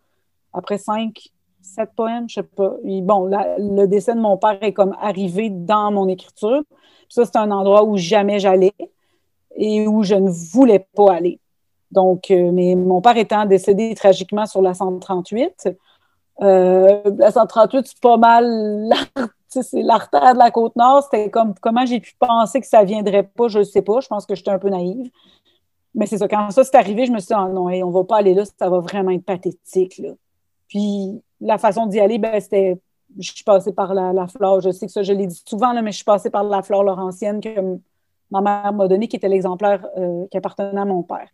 après cinq, sept poèmes, je sais pas. bon, le dessin de mon père est comme arrivé dans mon écriture. Puis ça, c'est un endroit où jamais j'allais et où je ne voulais pas aller. Donc, euh, mais mon père étant décédé tragiquement sur la 138, euh, la 138, c'est pas mal (laughs) c'est l'artère de la côte nord. C'était comme comment j'ai pu penser que ça viendrait pas, je ne sais pas. Je pense que j'étais un peu naïve. Mais c'est ça, quand ça s'est arrivé, je me suis dit, oh non, on va pas aller là, ça va vraiment être pathétique. Là. Puis la façon d'y aller, ben, c'était. Je suis passée par la, flore. Je sais que ça, je l'ai dit souvent, là, mais je suis passée par la flore laurentienne que ma mère m'a donnée, qui était l'exemplaire euh, qui appartenait à mon père.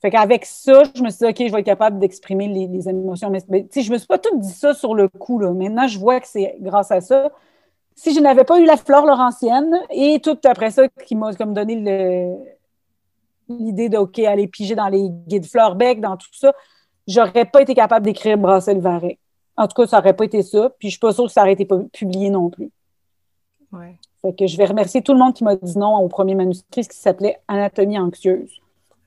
Fait qu'avec ça, je me suis dit, OK, je vais être capable d'exprimer les, émotions. Mais, mais je me suis pas tout dit ça sur le coup. Là. Maintenant, je vois que c'est grâce à ça. Si je n'avais pas eu la flore laurentienne et tout après ça qui m'a comme donné l'idée de, OK, aller piger dans les guides Fleurbec, dans tout ça, j'aurais pas été capable d'écrire Brasser le Varet. En tout cas, ça n'aurait pas été ça. Puis je suis pas sûre que ça aurait été publié non plus. Ouais. Fait que je vais remercier tout le monde qui m'a dit non au premier manuscrit qui s'appelait Anatomie anxieuse.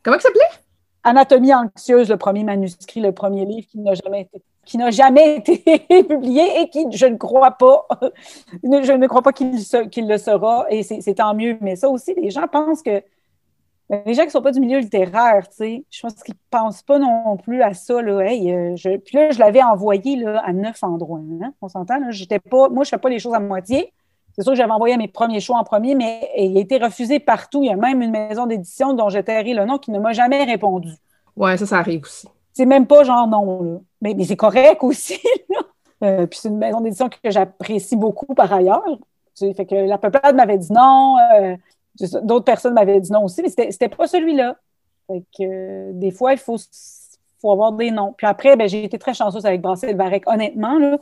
Comment ça s'appelait? Anatomie anxieuse, le premier manuscrit, le premier livre qui n'a jamais été qui n'a jamais (laughs) été publié et qui, je ne crois pas, (laughs) je ne crois pas qu'il le sera, et c'est tant mieux. Mais ça aussi, les gens pensent que ben, les gens qui ne sont pas du milieu littéraire, tu sais, je pense qu'ils ne pensent pas non plus à ça. Là. Euh, puis là, je l'avais envoyé là, à neuf endroits. Hein. On s'entend? Moi, je ne fais pas les choses à moitié. C'est sûr que j'avais envoyé mes premiers choix en premier, mais il a été refusé partout. Il y a même une maison d'édition dont j'ai tairi le nom qui ne m'a jamais répondu. Ouais, ça, ça arrive aussi. C'est même pas genre non. Mais, mais c'est correct aussi. (laughs) Euh, puis c'est une maison d'édition que j'apprécie beaucoup par ailleurs. fait que la peuplade m'avait dit non. Euh, d'autres personnes m'avaient dit non aussi, mais c'était pas celui-là. Fait que euh, des fois, il faut, faut avoir des noms. Puis après, ben, j'ai été très chanceuse avec Brassel Varec. Honnêtement, là,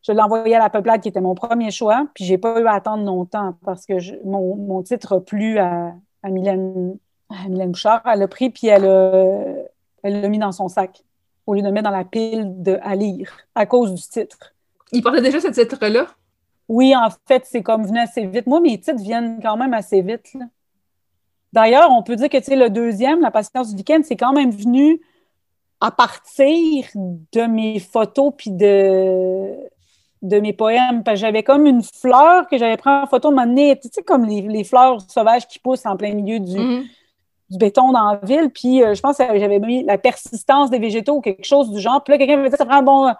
je l'ai envoyé à la peuplade qui était mon premier choix, puis j'ai pas eu à attendre longtemps parce que mon, mon, titre a plu à, à, Mylène, à Mylène Bouchard. Elle l'a pris, puis elle l'a elle mis dans son sac au lieu de mettre dans la pile de, à lire à cause du titre. Il portait déjà ce titre-là? Oui, en fait, c'est comme venu assez vite. Moi, mes titres viennent quand même assez vite. D'ailleurs, on peut dire que le deuxième, La patience du week-end, c'est quand même venu à partir de mes photos puis de, de mes poèmes. Parce que j'avais comme une fleur que j'avais pris en photo m'amener, tu sais, comme les, fleurs sauvages qui poussent en plein milieu du, mm-hmm. Du béton dans la ville. Puis euh, je pense que j'avais mis la persistance des végétaux ou quelque chose du genre. Puis là, quelqu'un me dit ça prend un bon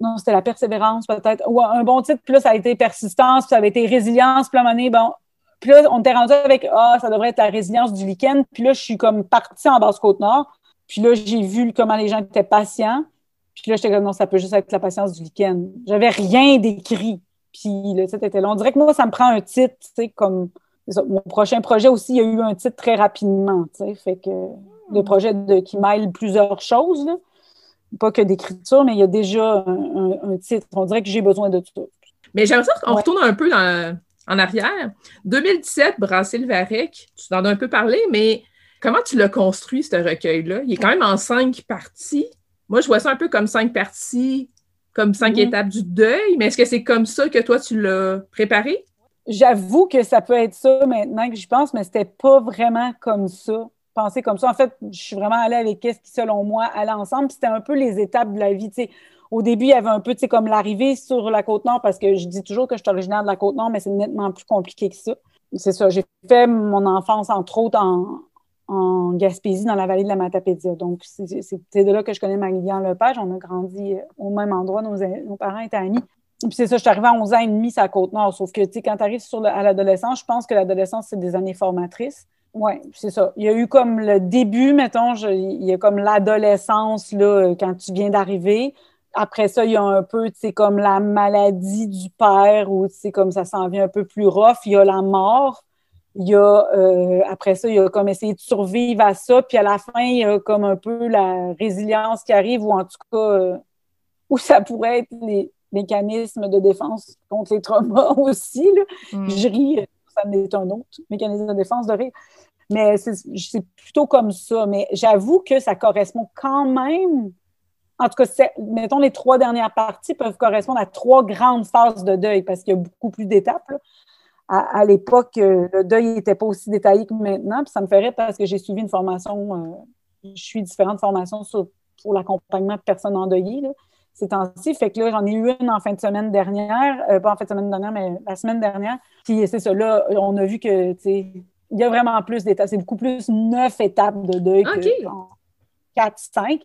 non, c'était la persévérance peut-être, ou un bon titre, puis là, ça a été persistance, puis ça avait été résilience, puis là, bon, puis là, on était rendu avec, ah, ça devrait être la résilience du week-end, puis là, je suis comme partie en Basse-Côte-Nord, puis là, j'ai vu comment les gens étaient patients, puis là, j'étais comme, non, ça peut juste être la patience du week-end. J'avais rien d'écrit, puis le titre était long. On dirait que moi, ça me prend un titre, tu sais, comme, mon prochain projet aussi, il y a eu un titre très rapidement, fait que le projet de, qui mêle plusieurs choses, là, pas que d'écriture, mais il y a déjà un, titre. On dirait que j'ai besoin de tout. Mais j'aimerais qu'on retourne un peu en arrière. 2017, Brasser le Varec, tu en as un peu parlé, mais comment tu l'as construit, ce recueil-là? Il est quand même en cinq parties. Moi, je vois ça un peu comme cinq parties, comme cinq mm-hmm. étapes du deuil, mais est-ce que c'est comme ça que toi, tu l'as préparé? J'avoue que ça peut être ça maintenant que j'y pense, mais c'était pas vraiment comme ça penser comme ça. En fait, je suis vraiment allée avec ce qui, selon moi, allait ensemble. C'était un peu les étapes de la vie. Au début, il y avait un peu comme l'arrivée sur la Côte-Nord, parce que je dis toujours que je suis originaire de la Côte-Nord, mais c'est nettement plus compliqué que ça. C'est ça. J'ai fait mon enfance, entre autres, en, Gaspésie, dans la vallée de la Matapédia. Donc, c'est de là que je connais Marie-Liliane Lepage. On a grandi au même endroit. Nos parents étaient amis. Puis c'est ça, je suis arrivée à 11 ans et demi à Côte-Nord. Sauf que, tu sais, quand tu arrives sur à l'adolescence, je pense que l'adolescence, c'est des années formatrices. Oui, c'est ça. Il y a eu comme le début, mettons, il y a comme l'adolescence, là, quand tu viens d'arriver. Après ça, il y a un peu, tu sais, comme la maladie du père, ou tu sais, comme ça s'en vient un peu plus rough. Il y a la mort. Il y a, euh, après ça, il y a comme essayer de survivre à ça. Puis à la fin, il y a comme un peu la résilience qui arrive, ou en tout cas, euh, où ça pourrait être les mécanismes de défense contre les traumas (laughs) aussi. Là. Mm. Je ris, ça en est un autre mécanisme de défense de rire. Mais c'est plutôt comme ça. Mais j'avoue que ça correspond quand même. En tout cas, mettons, les trois dernières parties peuvent correspondre à trois grandes phases de deuil parce qu'il y a beaucoup plus d'étapes. À, l'époque, euh, le deuil n'était pas aussi détaillé que maintenant. Puis ça me ferait parce que j'ai suivi une formation, euh, je suis différentes formations sur, pour l'accompagnement de personnes endeuillées là, ces temps-ci. Fait que là, j'en ai eu une en fin de semaine dernière, euh, pas en fin de semaine dernière, mais la semaine dernière. Puis c'est ça, là, on a vu que, tu sais, il y a vraiment plus d'étapes. C'est beaucoup plus neuf étapes de deuil que quatre, cinq.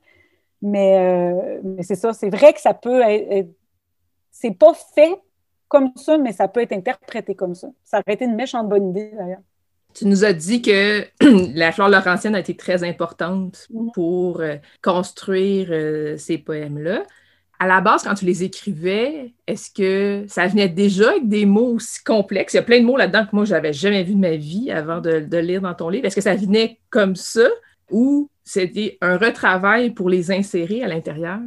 Mais, euh, mais c'est ça, c'est vrai que ça peut être. c'est pas fait comme ça, mais ça peut être interprété comme ça. Ça aurait été une méchante bonne idée, d'ailleurs. Tu nous as dit que (clears throat) la flore laurentienne a été très importante mm-hmm. pour euh, construire euh, ces poèmes-là. À la base, quand tu les écrivais, est-ce que ça venait déjà avec des mots aussi complexes? Il y a plein de mots là-dedans que moi, je n'avais jamais vu de ma vie avant de, lire dans ton livre. Est-ce que ça venait comme ça ou c'était un retravail pour les insérer à l'intérieur?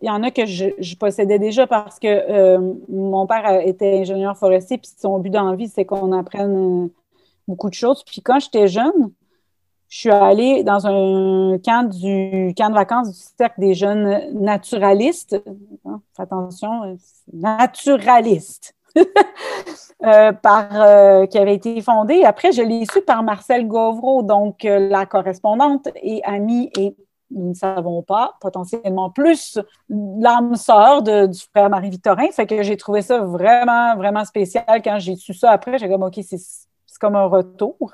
Il y en a que je, possédais déjà parce que euh, mon père était ingénieur forestier, puis son but d'envie, c'est qu'on apprenne euh, beaucoup de choses. Puis quand j'étais jeune, je suis allée dans un camp de vacances du cercle des jeunes naturalistes. Hein, attention, (laughs) euh, naturalistes. par, qui avait été fondé. Après, je l'ai su par Marcel Gauvreau, donc la correspondante et amie et nous ne savons pas, potentiellement plus l'âme sœur du frère Marie-Victorin. Fait que j'ai trouvé ça vraiment, vraiment spécial quand j'ai su ça après. J'ai comme, OK, c'est comme un retour.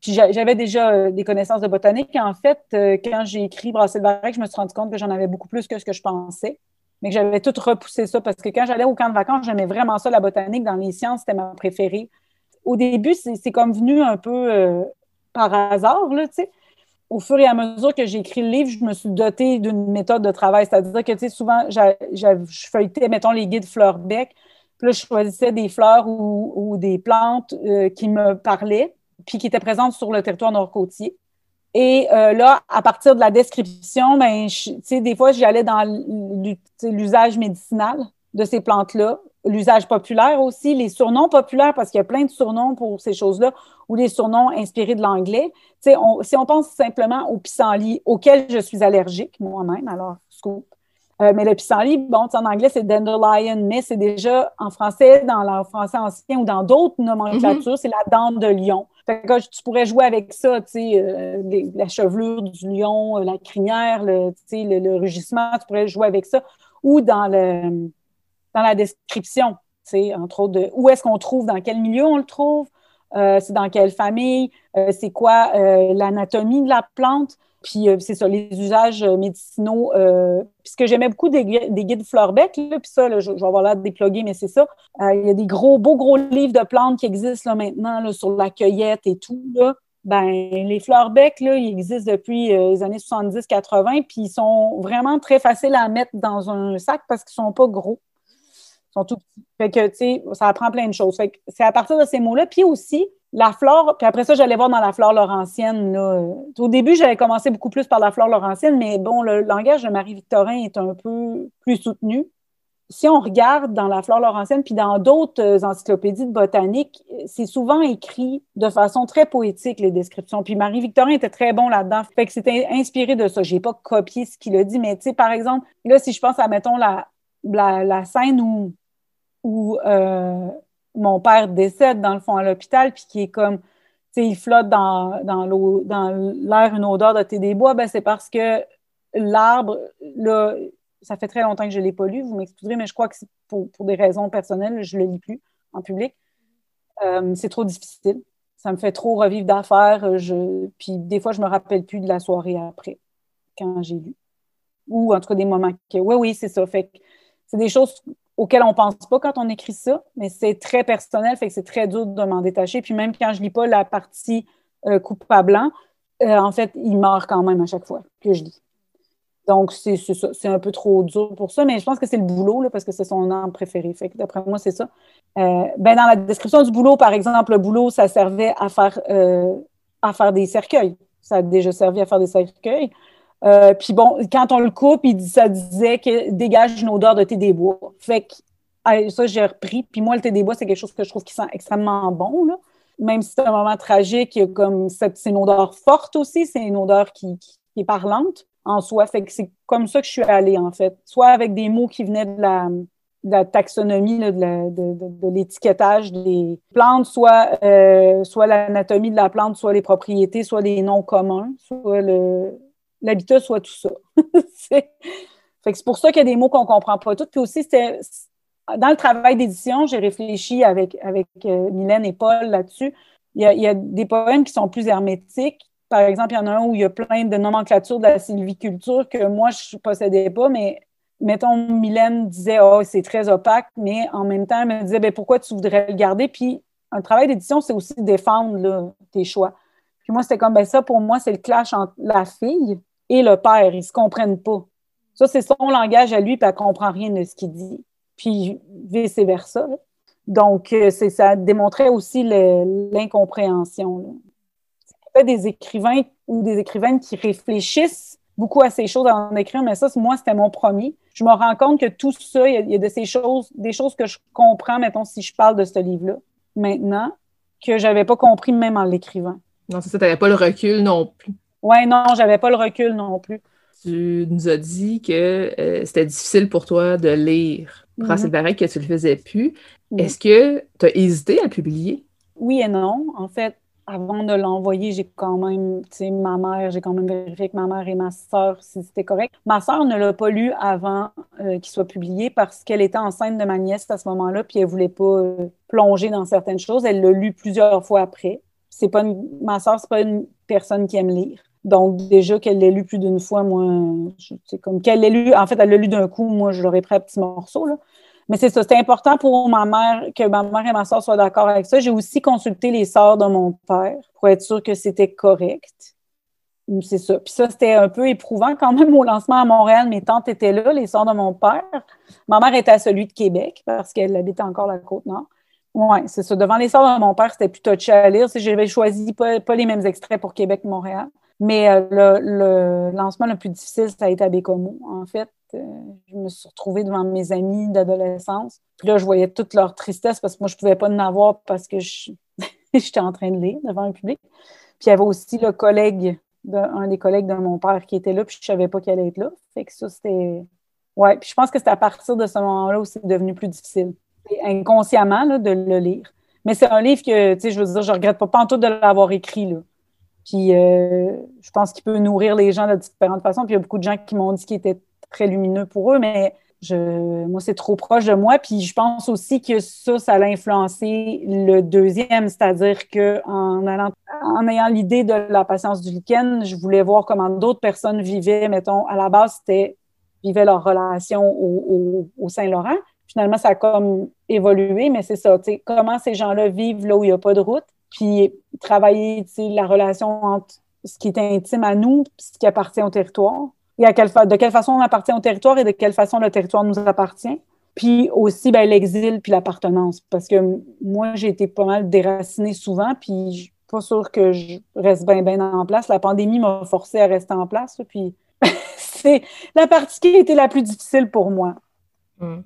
Puis j'avais déjà euh, des connaissances de botanique. En fait, euh, quand j'ai écrit Brasser le je me suis rendu compte que j'en avais beaucoup plus que ce que je pensais, mais que j'avais tout repoussé ça parce que quand j'allais au camp de vacances, j'aimais vraiment ça, la botanique. Dans les sciences, c'était ma préférée. Au début, c'est comme venu un peu euh, par hasard, là, tu sais au fur et à mesure que j'ai écrit le livre, je me suis dotée d'une méthode de travail. C'est-à-dire que, tu sais, souvent, je feuilletais, mettons, les guides fleurs-bec. Puis là, je choisissais des fleurs ou, des plantes qui me parlaient, puis qui étaient présentes sur le territoire nord-côtier. Et euh, là, à partir de la description, ben, des fois, j'allais dans l'usage médicinal de ces plantes-là, l'usage populaire aussi, les surnoms populaires, parce qu'il y a plein de surnoms pour ces choses-là, ou les surnoms inspirés de l'anglais. si on pense simplement au pissenlit, auquel je suis allergique moi-même, alors scoop. Euh, mais le pissenlit, bon, en anglais, c'est dandelion, mais c'est déjà en français, dans le français ancien ou dans d'autres nomenclatures, mm-hmm. c'est la dent de lion. Tu pourrais jouer avec ça, tu sais, euh, la chevelure du lion, euh, la crinière, le, le, rugissement, tu pourrais jouer avec ça. Ou dans le, dans la description, entre autres, de où est-ce qu'on trouve, dans quel milieu on le trouve, euh, c'est dans quelle famille, c'est quoi l'anatomie de la plante, puis c'est ça, les usages médicinaux. puis ce que j'aimais beaucoup des, guides Fleurbec, puis ça, je, vais avoir l'air de déploguer, mais c'est ça. Il y a des gros, beaux gros livres de plantes qui existent là, maintenant là, sur la cueillette et tout. Là. Ben, les Fleurbec, là, ils existent depuis les années 70-80, puis ils sont vraiment très faciles à mettre dans un sac parce qu'ils ne sont pas gros sont tout petits. Fait que, tu sais, ça apprend plein de choses. Fait que c'est à partir de ces mots-là. Puis aussi, la flore, puis après ça, j'allais voir dans la flore laurentienne. Là. Au début, j'avais commencé beaucoup plus par la flore laurentienne, mais bon, le langage de Marie-Victorin est un peu plus soutenu. Si on regarde dans la flore laurentienne, puis dans d'autres encyclopédies de botanique, c'est souvent écrit de façon très poétique, les descriptions. Puis Marie-Victorin était très bon là-dedans. Fait que c'était inspiré de ça. J'ai pas copié ce qu'il a dit, mais tu sais, par exemple, là, si je pense à, mettons, la, la, scène où, où euh, mon père décède dans le fond à l'hôpital, puis qui est comme, tu sais, il flotte dans, l'air une odeur de thé des bois, ben c'est parce que l'arbre, là, ça fait très longtemps que je ne l'ai pas lu, vous m'excuserez, mais je crois que c'est pour, des raisons personnelles, je ne le lis plus en public. Euh, c'est trop difficile. Ça me fait trop revivre d'affaires. Puis des fois, je ne me rappelle plus de la soirée après, quand j'ai lu. Ou en tout cas des moments que. Oui, oui, c'est ça. Fait c'est des choses auxquelles on pense pas quand on écrit ça, mais c'est très personnel, fait que c'est très dur de m'en détacher. Puis même quand je lis pas la partie euh, coupable blanc, euh, en fait, il meurt quand même à chaque fois que je lis. Donc, c'est un peu trop dur pour ça, mais je pense que c'est le boulot, là, parce que c'est son arme préféré. Fait que d'après moi, c'est ça. Euh, ben, dans la description du boulot, par exemple, le boulot, ça servait à faire, à faire des cercueils. Ça a déjà servi à faire des cercueils. Euh, puis bon, quand on le coupe, il ça disait que dégage une odeur de thé des bois. Fait que ça, j'ai repris. Puis moi, le thé des bois, c'est quelque chose que je trouve qui sent extrêmement bon. Là. Même si c'est un moment tragique, comme c'est une odeur forte aussi, c'est une odeur qui, est parlante en soi. Fait que c'est comme ça que je suis allée, en fait. Soit avec des mots qui venaient de la, taxonomie, de, l'étiquetage des plantes, soit, euh, soit l'anatomie de la plante, soit les propriétés, soit les noms communs, soit le, l'habitat soit tout ça. (laughs) c'est pour ça qu'il y a des mots qu'on ne comprend pas tout. Puis aussi, c'était dans le travail d'édition, j'ai réfléchi avec, avec euh, Mylène et Paul là-dessus. Il y, a, des poèmes qui sont plus hermétiques. Par exemple, il y en a un où il y a plein de nomenclatures de la sylviculture que moi, je ne possédais pas, mais mettons, Mylène disait Oh, c'est très opaque, mais en même temps, elle me disait ben, Pourquoi tu voudrais le garder? Puis un travail d'édition, c'est aussi défendre tes choix. Puis moi, c'était comme ben, ça, pour moi, c'est le clash entre la fille et le père, ils ne se comprennent pas. Ça, c'est son langage à lui, puis elle comprend rien de ce qu'il dit. Puis vice-versa. Donc, euh, ça démontrait aussi l'incompréhension. C'est des écrivains ou des écrivaines qui réfléchissent beaucoup à ces choses en écrire, mais ça, moi, c'était mon premier. Je me rends compte que tout ça, il y, a, de ces choses, des choses que je comprends, mettons, si je parle de ce livre-là, maintenant, que j'avais pas compris même en l'écrivant. Non, c'est ça, tu n'avais pas le recul non plus. Oui, non, j'avais pas le recul non plus. Tu nous as dit que euh, c'était difficile pour toi de lire Brassel mm que tu le faisais plus. Mhm. Est-ce que tu as hésité à le publier? Oui et non. En fait, avant de l'envoyer, j'ai quand même, tu sais, ma mère, j'ai quand même vérifié que ma mère et ma soeur, si c'était correct. Ma soeur ne l'a pas lu avant euh, qu'il soit publié parce qu'elle était enceinte de ma nièce à ce moment-là, puis elle voulait pas euh, plonger dans certaines choses. Elle l'a lu plusieurs fois après. C'est pas ma soeur, c'est pas une personne qui aime lire. Donc, déjà qu'elle l'ait lu plus d'une fois, moi, c'est comme qu'elle l'ait lu, en fait, elle l'a lu d'un coup, moi, je l'aurais pris à petits morceaux, là. Mais c'est ça, c'était important pour ma mère que ma mère et ma soeur soient d'accord avec ça. J'ai aussi consulté les sœurs de mon père pour être sûr que c'était correct. C'est ça. Puis ça, c'était un peu éprouvant quand même au lancement à Montréal. Mes tantes étaient là, les sœurs de mon père. Ma mère était à celui de Québec parce qu'elle habitait encore la Côte-Nord. Oui, c'est ça. Devant les sœurs de mon père, c'était plus touché à lire. J'avais choisi pas, pas les mêmes extraits pour Québec Montréal. Mais euh, le, lancement le plus difficile, ça a été à Bécomo. En fait, euh, je me suis retrouvée devant mes amis d'adolescence. Puis là, je voyais toute leur tristesse parce que moi, je ne pouvais pas en avoir parce que (laughs) j'étais en train de lire devant un public. Puis il y avait aussi le collègue, un des collègues de mon père qui était là, puis je ne savais pas qu'il allait être là. Fait que ça, c'était. Ouais, puis je pense que c'est à partir de ce moment-là où c'est devenu plus difficile. Inconsciemment, là, de le lire. Mais c'est un livre que, tu sais, je veux dire, je regrette pas, pas tout de l'avoir écrit, là. Puis euh, je pense qu'il peut nourrir les gens de différentes façons. Puis il y a beaucoup de gens qui m'ont dit qu'il était très lumineux pour eux, mais je, moi, c'est trop proche de moi. Puis je pense aussi que ça, ça a influencé le deuxième, c'est-à-dire qu'en en ayant l'idée de la patience du lichen, je voulais voir comment d'autres personnes vivaient, mettons, à la base, c'était vivaient leur relation au, au Saint-Laurent. Finalement, ça a comme évolué, mais c'est ça, comment ces gens-là vivent là où il n'y a pas de route puis travailler la relation entre ce qui est intime à nous et ce qui appartient au territoire. Et de quelle façon on appartient au territoire et de quelle façon le territoire nous appartient. Puis aussi ben, l'exil puis l'appartenance. Parce que moi, j'ai été pas mal déracinée souvent, puis je suis pas sûre que je reste bien bien en place. La pandémie m'a forcé à rester en place. Puis (laughs) c'est la partie qui a été la plus difficile pour moi. Mm.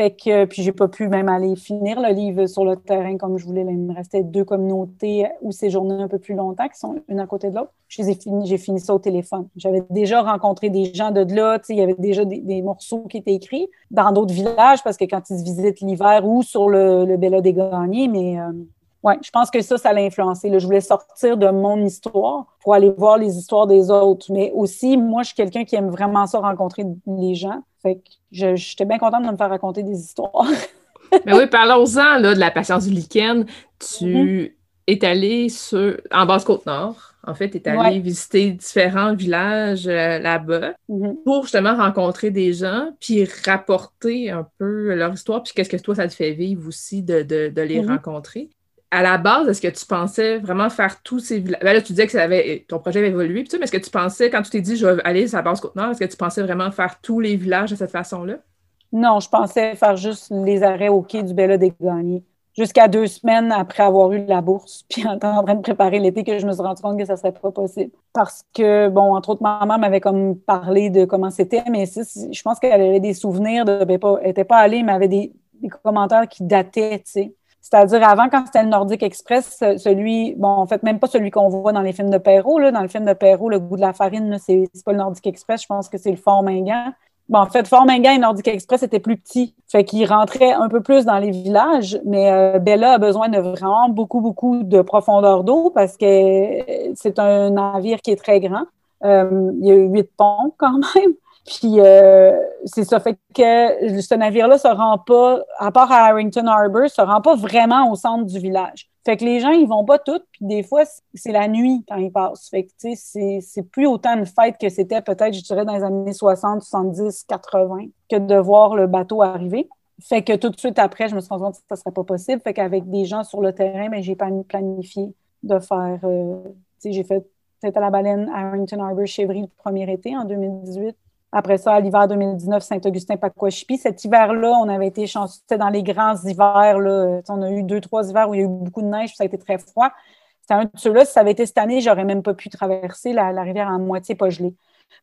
Fait que, puis j'ai pas pu même aller finir le livre sur le terrain comme je voulais. il me restait deux communautés où séjourner un peu plus longtemps, qui sont une à côté de l'autre. J'ai fini, ça au téléphone. J'avais déjà rencontré des gens de là, il y avait déjà des, morceaux qui étaient écrits dans d'autres villages parce que quand ils se visitent l'hiver ou sur le, Bella des Gagnés, mais euh, je pense que ça, ça l'a influencé. Je voulais sortir de mon histoire pour aller voir les histoires des autres. Mais aussi, moi, je suis quelqu'un qui aime vraiment ça, rencontrer les gens. Fait que j'étais bien contente de me faire raconter des histoires. Mais (laughs) oui, parlons-en de la patience du lichen. Tu mm-hmm. es allé sur, en Basse-Côte-Nord. En fait, tu es allé visiter différents villages euh, là-bas mm-hmm. pour justement rencontrer des gens, puis rapporter un peu leur histoire, puis qu'est-ce que toi, ça te fait vivre aussi de, de, les mm-hmm. rencontrer à la base, est-ce que tu pensais vraiment faire tous ces villages? Ben là, tu disais que ton projet avait évolué, mais est-ce que tu pensais, quand tu t'es dit je vais aller sur la base Côte-Nord, est-ce que tu pensais vraiment faire tous les villages de cette façon-là? Non, je pensais faire juste les arrêts au quai du Bella des Gagnés. Jusqu'à deux semaines après avoir eu la bourse, (laughs) puis en train de préparer l'été, que je me suis rendu compte que ça serait pas possible. Parce que, bon, entre autres, ma mère m'avait comme parlé de comment c'était, mais je pense qu'elle avait des souvenirs de, ben, pas, elle n'était pas allée, mais elle avait des, des commentaires qui dataient, tu sais. C'est-à-dire, avant, quand c'était le Nordic Express, celui, bon, en fait, même pas celui qu'on voit dans les films de Perrault, là. Dans le film de Perrault, le goût de la farine, c'est pas le Nordic Express, je pense que c'est le Fort Mingan. Bon, en fait, Fort Mingan et Nordic Express étaient plus petits. Fait qu'ils rentraient un peu plus dans les villages, mais euh, Bella a besoin de vraiment beaucoup, beaucoup de profondeur d'eau parce que c'est un navire qui est très grand. Euh, il y a huit ponts quand même. Puis euh, c'est ça fait que ce navire-là se rend pas, à part à Harrington Harbor, se rend pas vraiment au centre du village. Fait que les gens, ils vont pas toutes, puis des fois, c'est la nuit quand ils passent. Fait que, tu sais, c'est plus autant une fête que c'était peut-être, je dirais, dans les années 60, 70, 80, que de voir le bateau arriver. Fait que tout de suite après, je me suis rendu compte que ça serait pas possible. Fait qu'avec des gens sur le terrain, mais ben, j'ai planifié de faire, euh, tu sais, j'ai fait tête à la baleine Harrington Harbor, Chevry, le premier été en 2018 Après ça, à l'hiver 2019, Saint-Augustin-Pacoachipi. Cet hiver-là, on avait été chanceux. C'était dans les grands hivers. Là. On a eu deux, trois hivers où il y a eu beaucoup de neige, puis ça a été très froid. C'était un de ceux-là. Si ça avait été cette année, j'aurais même pas pu traverser la, rivière en moitié pas gelée.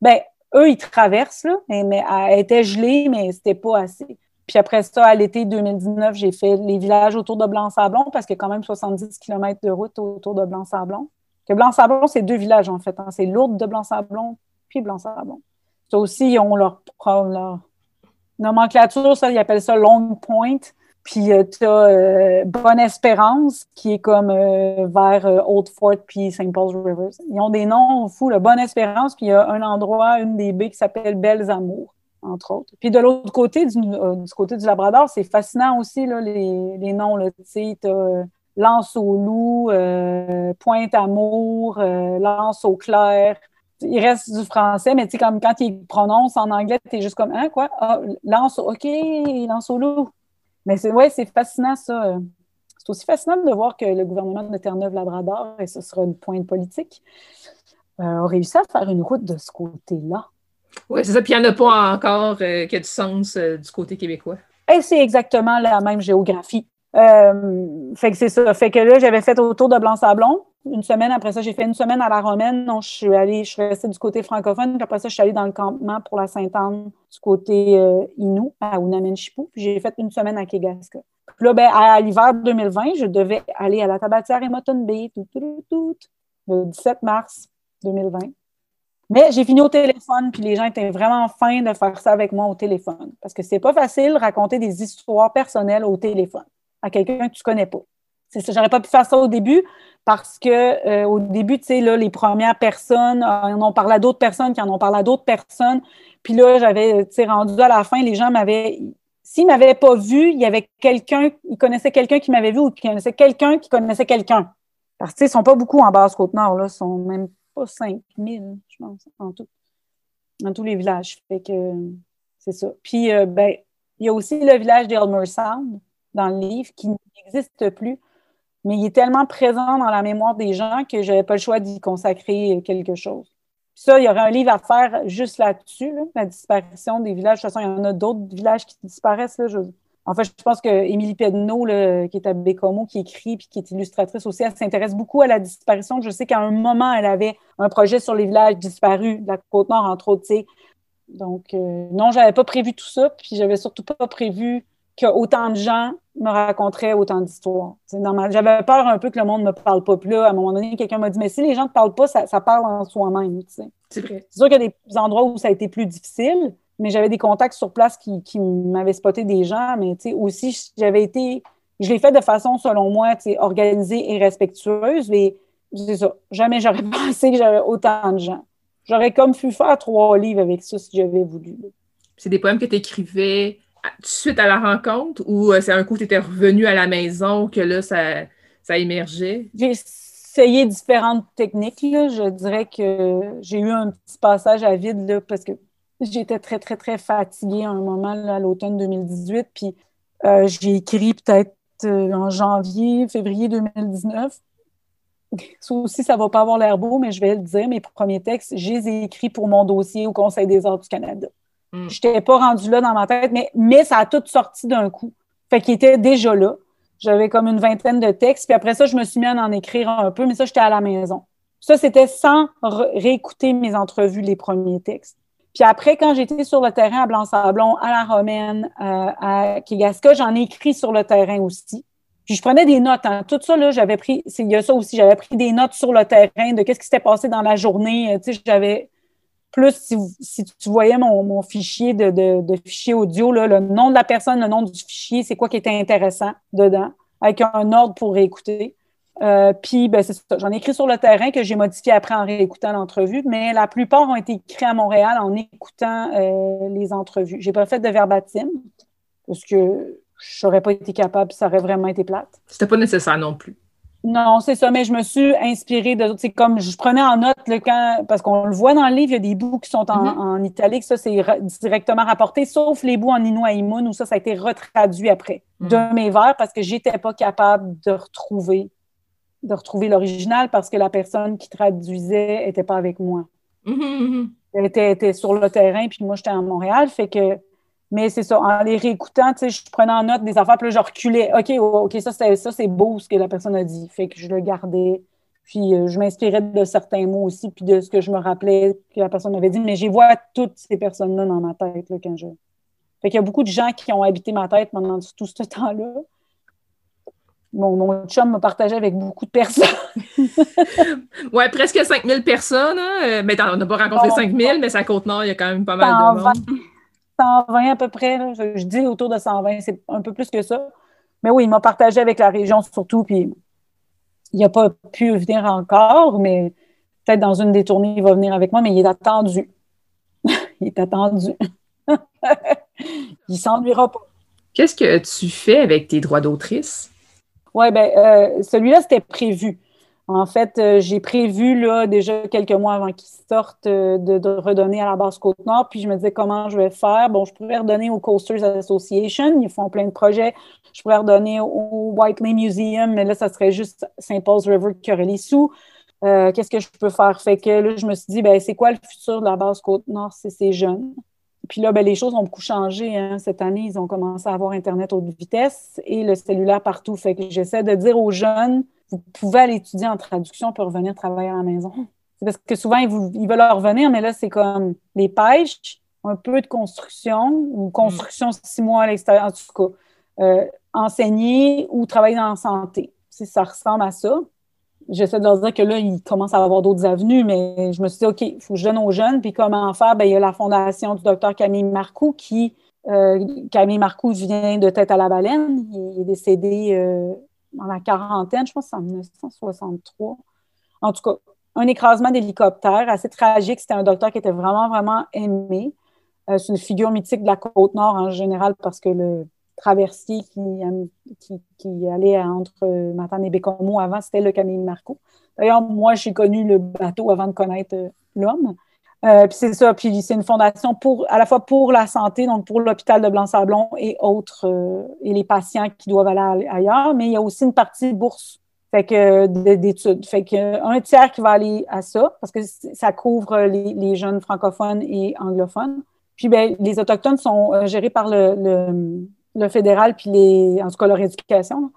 Ben, eux, ils traversent, là, mais, elle était gelée, mais c'était pas assez. Puis après ça, à l'été 2019, j'ai fait les villages autour de Blanc-Sablon parce qu'il y a quand même 70 km de route autour de Blanc-Sablon. Blanc-Sablon, c'est deux villages en fait. Hein. C'est Lourdes de Blanc-Sablon puis Blanc-Sablon. Ça aussi, ils ont leur, leur nomenclature, ça, ils appellent ça Long Point. Puis euh, tu as euh, Bonne Espérance, qui est comme euh, vers Old Fort puis St. Paul's Rivers. Ils ont des noms fous, le Bonne Espérance, puis il y a un endroit, une des baies qui s'appelle Belles Amours, entre autres. Puis de l'autre côté, du, côté du Labrador, c'est fascinant aussi, là, les, les noms. Tu sais, Lance au loup, Pointe Amour, Lance au clair il reste du français, mais tu sais, comme quand il prononce en anglais, tu es juste comme, hein, quoi? Ah, lance, OK, lance au loup. Mais c'est, ouais, c'est fascinant, ça. C'est aussi fascinant de voir que le gouvernement de Terre-Neuve-Labrador, et ce sera une pointe politique, euh, a réussi à faire une route de ce côté-là. Oui, c'est ça. Puis il n'y en a pas encore euh, qui a du sens euh, du côté québécois. Et c'est exactement la même géographie. Euh, fait que c'est ça. Fait que là, j'avais fait autour de Blanc-Sablon. Une semaine après ça, j'ai fait une semaine à la Romaine. Donc, je suis allée, je restée du côté francophone. Puis après ça, je suis allée dans le campement pour la Sainte-Anne du côté euh, Innu, à Unamenchipu. Puis j'ai fait une semaine à Kegaska. Puis là, ben, à, l'hiver 2020, je devais aller à la Tabatière et Mutton Bay, tout, tout, tout, le 17 mars 2020. Mais j'ai fini au téléphone, puis les gens étaient vraiment fins de faire ça avec moi au téléphone. Parce que c'est pas facile raconter des histoires personnelles au téléphone à quelqu'un que tu connais pas. C'est ça, j'aurais pas pu faire ça au début parce que euh, au début, tu sais, là, les premières personnes euh, en ont parlé à d'autres personnes qui en ont parlé à d'autres personnes. Puis là, j'avais, tu sais, rendu à la fin, les gens m'avaient. S'ils m'avaient pas vu, il y avait quelqu'un, ils connaissaient quelqu'un qui m'avait vu ou qui connaissait quelqu'un qui connaissait quelqu'un. Parce que, ils sont pas beaucoup en Basse-Côte-Nord, là. Ils sont même pas 5000, je pense, en tout. Dans tous les villages. Fait que c'est ça. Puis, euh, ben, il y a aussi le village d'Elmer Sound dans le livre qui n'existe plus, mais il est tellement présent dans la mémoire des gens que je n'avais pas le choix d'y consacrer quelque chose. ça, il y aurait un livre à faire juste là-dessus, la disparition des villages. De toute façon, il y en a d'autres villages qui disparaissent. En fait, je pense que Émilie Pedneau, qui est à Bécomo, qui écrit puis qui est illustratrice aussi, elle s'intéresse beaucoup à la disparition. Je sais qu'à un moment, elle avait un projet sur les villages disparus de la Côte-Nord, entre autres. Donc, euh, non, je n'avais pas prévu tout ça, puis j'avais surtout pas prévu qu'autant de gens me raconteraient autant d'histoires. J'avais peur un peu que le monde ne me parle pas. plus. là, à un moment donné, quelqu'un m'a dit Mais si les gens ne te parlent pas, ça, parle en soi-même. C'est vrai. C'est sûr qu'il y a des endroits où ça a été plus difficile, mais j'avais des contacts sur place qui, m'avaient spoté des gens. Mais aussi, j'avais été. Je l'ai fait de façon, selon moi, organisée et respectueuse. Mais c'est ça. Jamais j'aurais (laughs) pensé que j'avais autant de gens. J'aurais comme pu faire trois livres avec ça si j'avais voulu. C'est des poèmes que tu écrivais suite à la rencontre ou euh, c'est un coup que tu étais revenu à la maison que là, ça, ça émergeait? J'ai essayé différentes techniques. Je dirais que j'ai eu un petit passage à vide là, parce que j'étais très, très, très fatiguée à un moment à l'automne 2018. Puis euh, j'ai écrit peut-être euh, en janvier, février 2019. Ça aussi, ça ne va pas avoir l'air beau, mais je vais le dire, mes premiers textes, j'ai écrit pour mon dossier au Conseil des arts du Canada. Mm. Je n'étais pas rendu là dans ma tête, mais, mais ça a tout sorti d'un coup. Fait qu'il était déjà là. J'avais comme une vingtaine de textes. Puis après ça, je me suis mis à en écrire un peu, mais ça, j'étais à la maison. Ça, c'était sans réécouter mes entrevues, les premiers textes. Puis après, quand j'étais sur le terrain à Blanc-Sablon, à la Romaine, euh, à Kigaska, j'en ai écrit sur le terrain aussi. Puis je prenais des notes. Hein. Tout ça, là, j'avais pris, il y a ça aussi, j'avais pris des notes sur le terrain de qu'est-ce qui s'était passé dans la journée. Tu sais, j'avais, plus si, tu voyais mon, fichier de, fichier audio, le nom de la personne, le nom du fichier, c'est quoi qui était intéressant dedans, avec un ordre pour réécouter. Euh, puis, ben, c'est ça. J'en ai écrit sur le terrain que j'ai modifié après en réécoutant l'entrevue, mais la plupart ont été écrits à Montréal en écoutant euh, les entrevues. J'ai pas fait de verbatim parce que je n'aurais pas été capable, ça aurait vraiment été plate. C'était pas nécessaire non plus. Non, c'est ça, mais je me suis inspirée de. C'est comme je prenais en note le quand, parce qu'on le voit dans le livre, il y a des bouts qui sont en, mm-hmm. italique, ça c'est directement rapporté, sauf les bouts en Inuaïmoun où ça, ça a été retraduit après mm-hmm. de mes vers parce que j'étais pas capable de retrouver de retrouver l'original parce que la personne qui traduisait était pas avec moi. Mm-hmm, Elle était, sur le terrain, puis moi, j'étais à Montréal. Fait que, mais c'est ça, en les réécoutant, tu sais, je prenais en note des affaires, puis là, je reculais. OK, OK, ça, ça c'est beau ce que la personne a dit. Fait que je le gardais. Puis euh, je m'inspirais de certains mots aussi, puis de ce que je me rappelais que la personne m'avait dit. Mais j'y vois toutes ces personnes-là dans ma tête là, quand je. Fait qu'il y a beaucoup de gens qui ont habité ma tête pendant tout ce temps-là. Mon, mon chum m'a partagé avec beaucoup de personnes. (laughs) ouais, presque 5000 personnes. Hein? Mais on n'a pas rencontré 5000, mais ça Côte-Nord, il y a quand même pas mal de monde. 120 à peu près. Je, je, dis autour de 120, c'est un peu plus que ça. Mais oui, il m'a partagé avec la région surtout. Puis il n'a pas pu venir encore, mais peut-être dans une des tournées, il va venir avec moi, mais il est attendu. (laughs) il est attendu. (laughs) il s'ennuiera pas. Qu'est-ce que tu fais avec tes droits d'autrice? Oui, bien, euh, celui-là, c'était prévu. En fait, euh, j'ai prévu là, déjà quelques mois avant qu'il sorte euh, de, redonner à la base Côte-Nord. Puis je me disais comment je vais faire. Bon, je pourrais redonner au Coasters Association. Ils font plein de projets. Je pourrais redonner au Whiteley Museum, mais là, ça serait juste St. Paul's River qui aurait. Euh, qu'est-ce que je peux faire? Fait que là, je me suis dit, ben, c'est quoi le futur de la base Côte-Nord? C'est ces jeunes? Puis là, ben, les choses ont beaucoup changé. Hein. Cette année, ils ont commencé à avoir Internet haute vitesse et le cellulaire partout. Fait que j'essaie de dire aux jeunes, vous pouvez aller étudier en traduction pour revenir travailler à la maison. C'est parce que souvent, ils, veulent revenir, mais là, c'est comme les pêches, un peu de construction, ou construction six mois à l'extérieur, en tout cas. Euh, enseigner ou travailler dans la santé. ça ressemble à ça. J'essaie de leur dire que là, ils commencent à avoir d'autres avenues, mais je me suis dit, OK, il faut que je donne aux jeunes. Puis comment faire? Bien, il y a la fondation du docteur Camille Marcoux qui, euh, Camille Marcoux vient de Tête à la baleine. Il est décédé euh, dans la quarantaine, je pense en 1963. En tout cas, un écrasement d'hélicoptère assez tragique. C'était un docteur qui était vraiment, vraiment aimé. Euh, c'est une figure mythique de la Côte-Nord en général parce que le traversier qui, qui, allait entre Matane et Bécomo avant, c'était le Camille Marco. D'ailleurs, moi, j'ai connu le bateau avant de connaître euh, l'homme. Euh, puis c'est ça, puis c'est une fondation pour, à la fois pour la santé, donc pour l'hôpital de Blanc-Sablon et autres, euh, et les patients qui doivent aller ailleurs, mais il y a aussi une partie bourse fait que d'études. Fait que un tiers qui va aller à ça, parce que ça couvre les, jeunes francophones et anglophones. Puis ben, les Autochtones sont euh, gérés par le, fédéral, puis les, en tout cas leur éducation,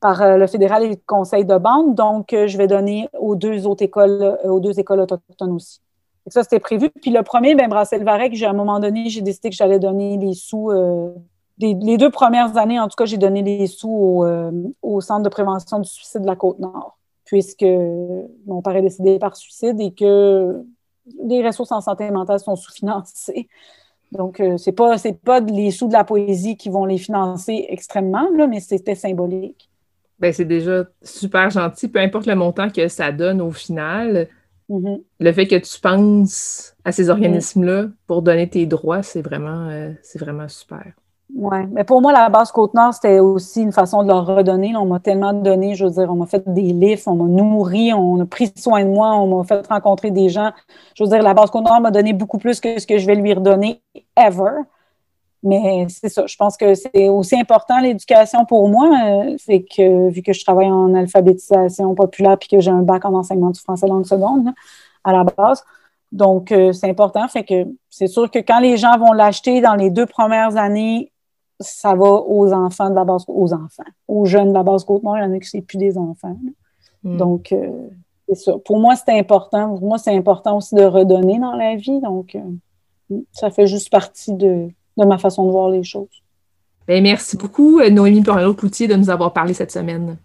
par le fédéral et le conseil de bande. Donc, je vais donner aux deux autres écoles, aux deux écoles autochtones aussi ça, c'était prévu. Puis le premier, ben, Brassel Varec, à un moment donné, j'ai décidé que j'allais donner les sous. Euh, les deux premières années, en tout cas, j'ai donné les sous euh, au, Centre de prévention du suicide de la Côte-Nord, puisque mon père est décédé par suicide et que les ressources en santé mentale sont sous-financées. Donc, euh, c'est pas, pas les sous de la poésie qui vont les financer extrêmement, là, mais c'était symbolique. Ben, c'est déjà super gentil, peu importe le montant que ça donne au final. Mm-hmm. Le fait que tu penses à ces organismes-là pour donner tes droits, c'est vraiment, euh, c'est vraiment super. Oui, mais pour moi, la base Côte-Nord, c'était aussi une façon de leur redonner. On m'a tellement donné, je veux dire, on m'a fait des livres, on m'a nourri, on a pris soin de moi, on m'a fait rencontrer des gens. Je veux dire, la base Côte-Nord m'a donné beaucoup plus que ce que je vais lui redonner ever. Mais c'est ça, je pense que c'est aussi important l'éducation pour moi. Euh, c'est que vu que je travaille en alphabétisation populaire puis que j'ai un bac en enseignement du français langue seconde à la base, donc euh, c'est important. Fait que c'est sûr que quand les gens vont l'acheter dans les deux premières années, ça va aux enfants de la base, aux enfants, aux jeunes de la base Côte-Nord. Il y en a qui c'est plus des enfants. Hmm. Donc euh, c'est ça. Pour moi, c'est important. Pour moi, c'est important aussi de redonner dans la vie. Donc ça fait juste partie de de ma façon de voir les choses. Bien, merci beaucoup, euh, Noémie Porno-Cloutier, de nous avoir parlé cette semaine.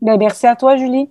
Bien, merci à toi, Julie.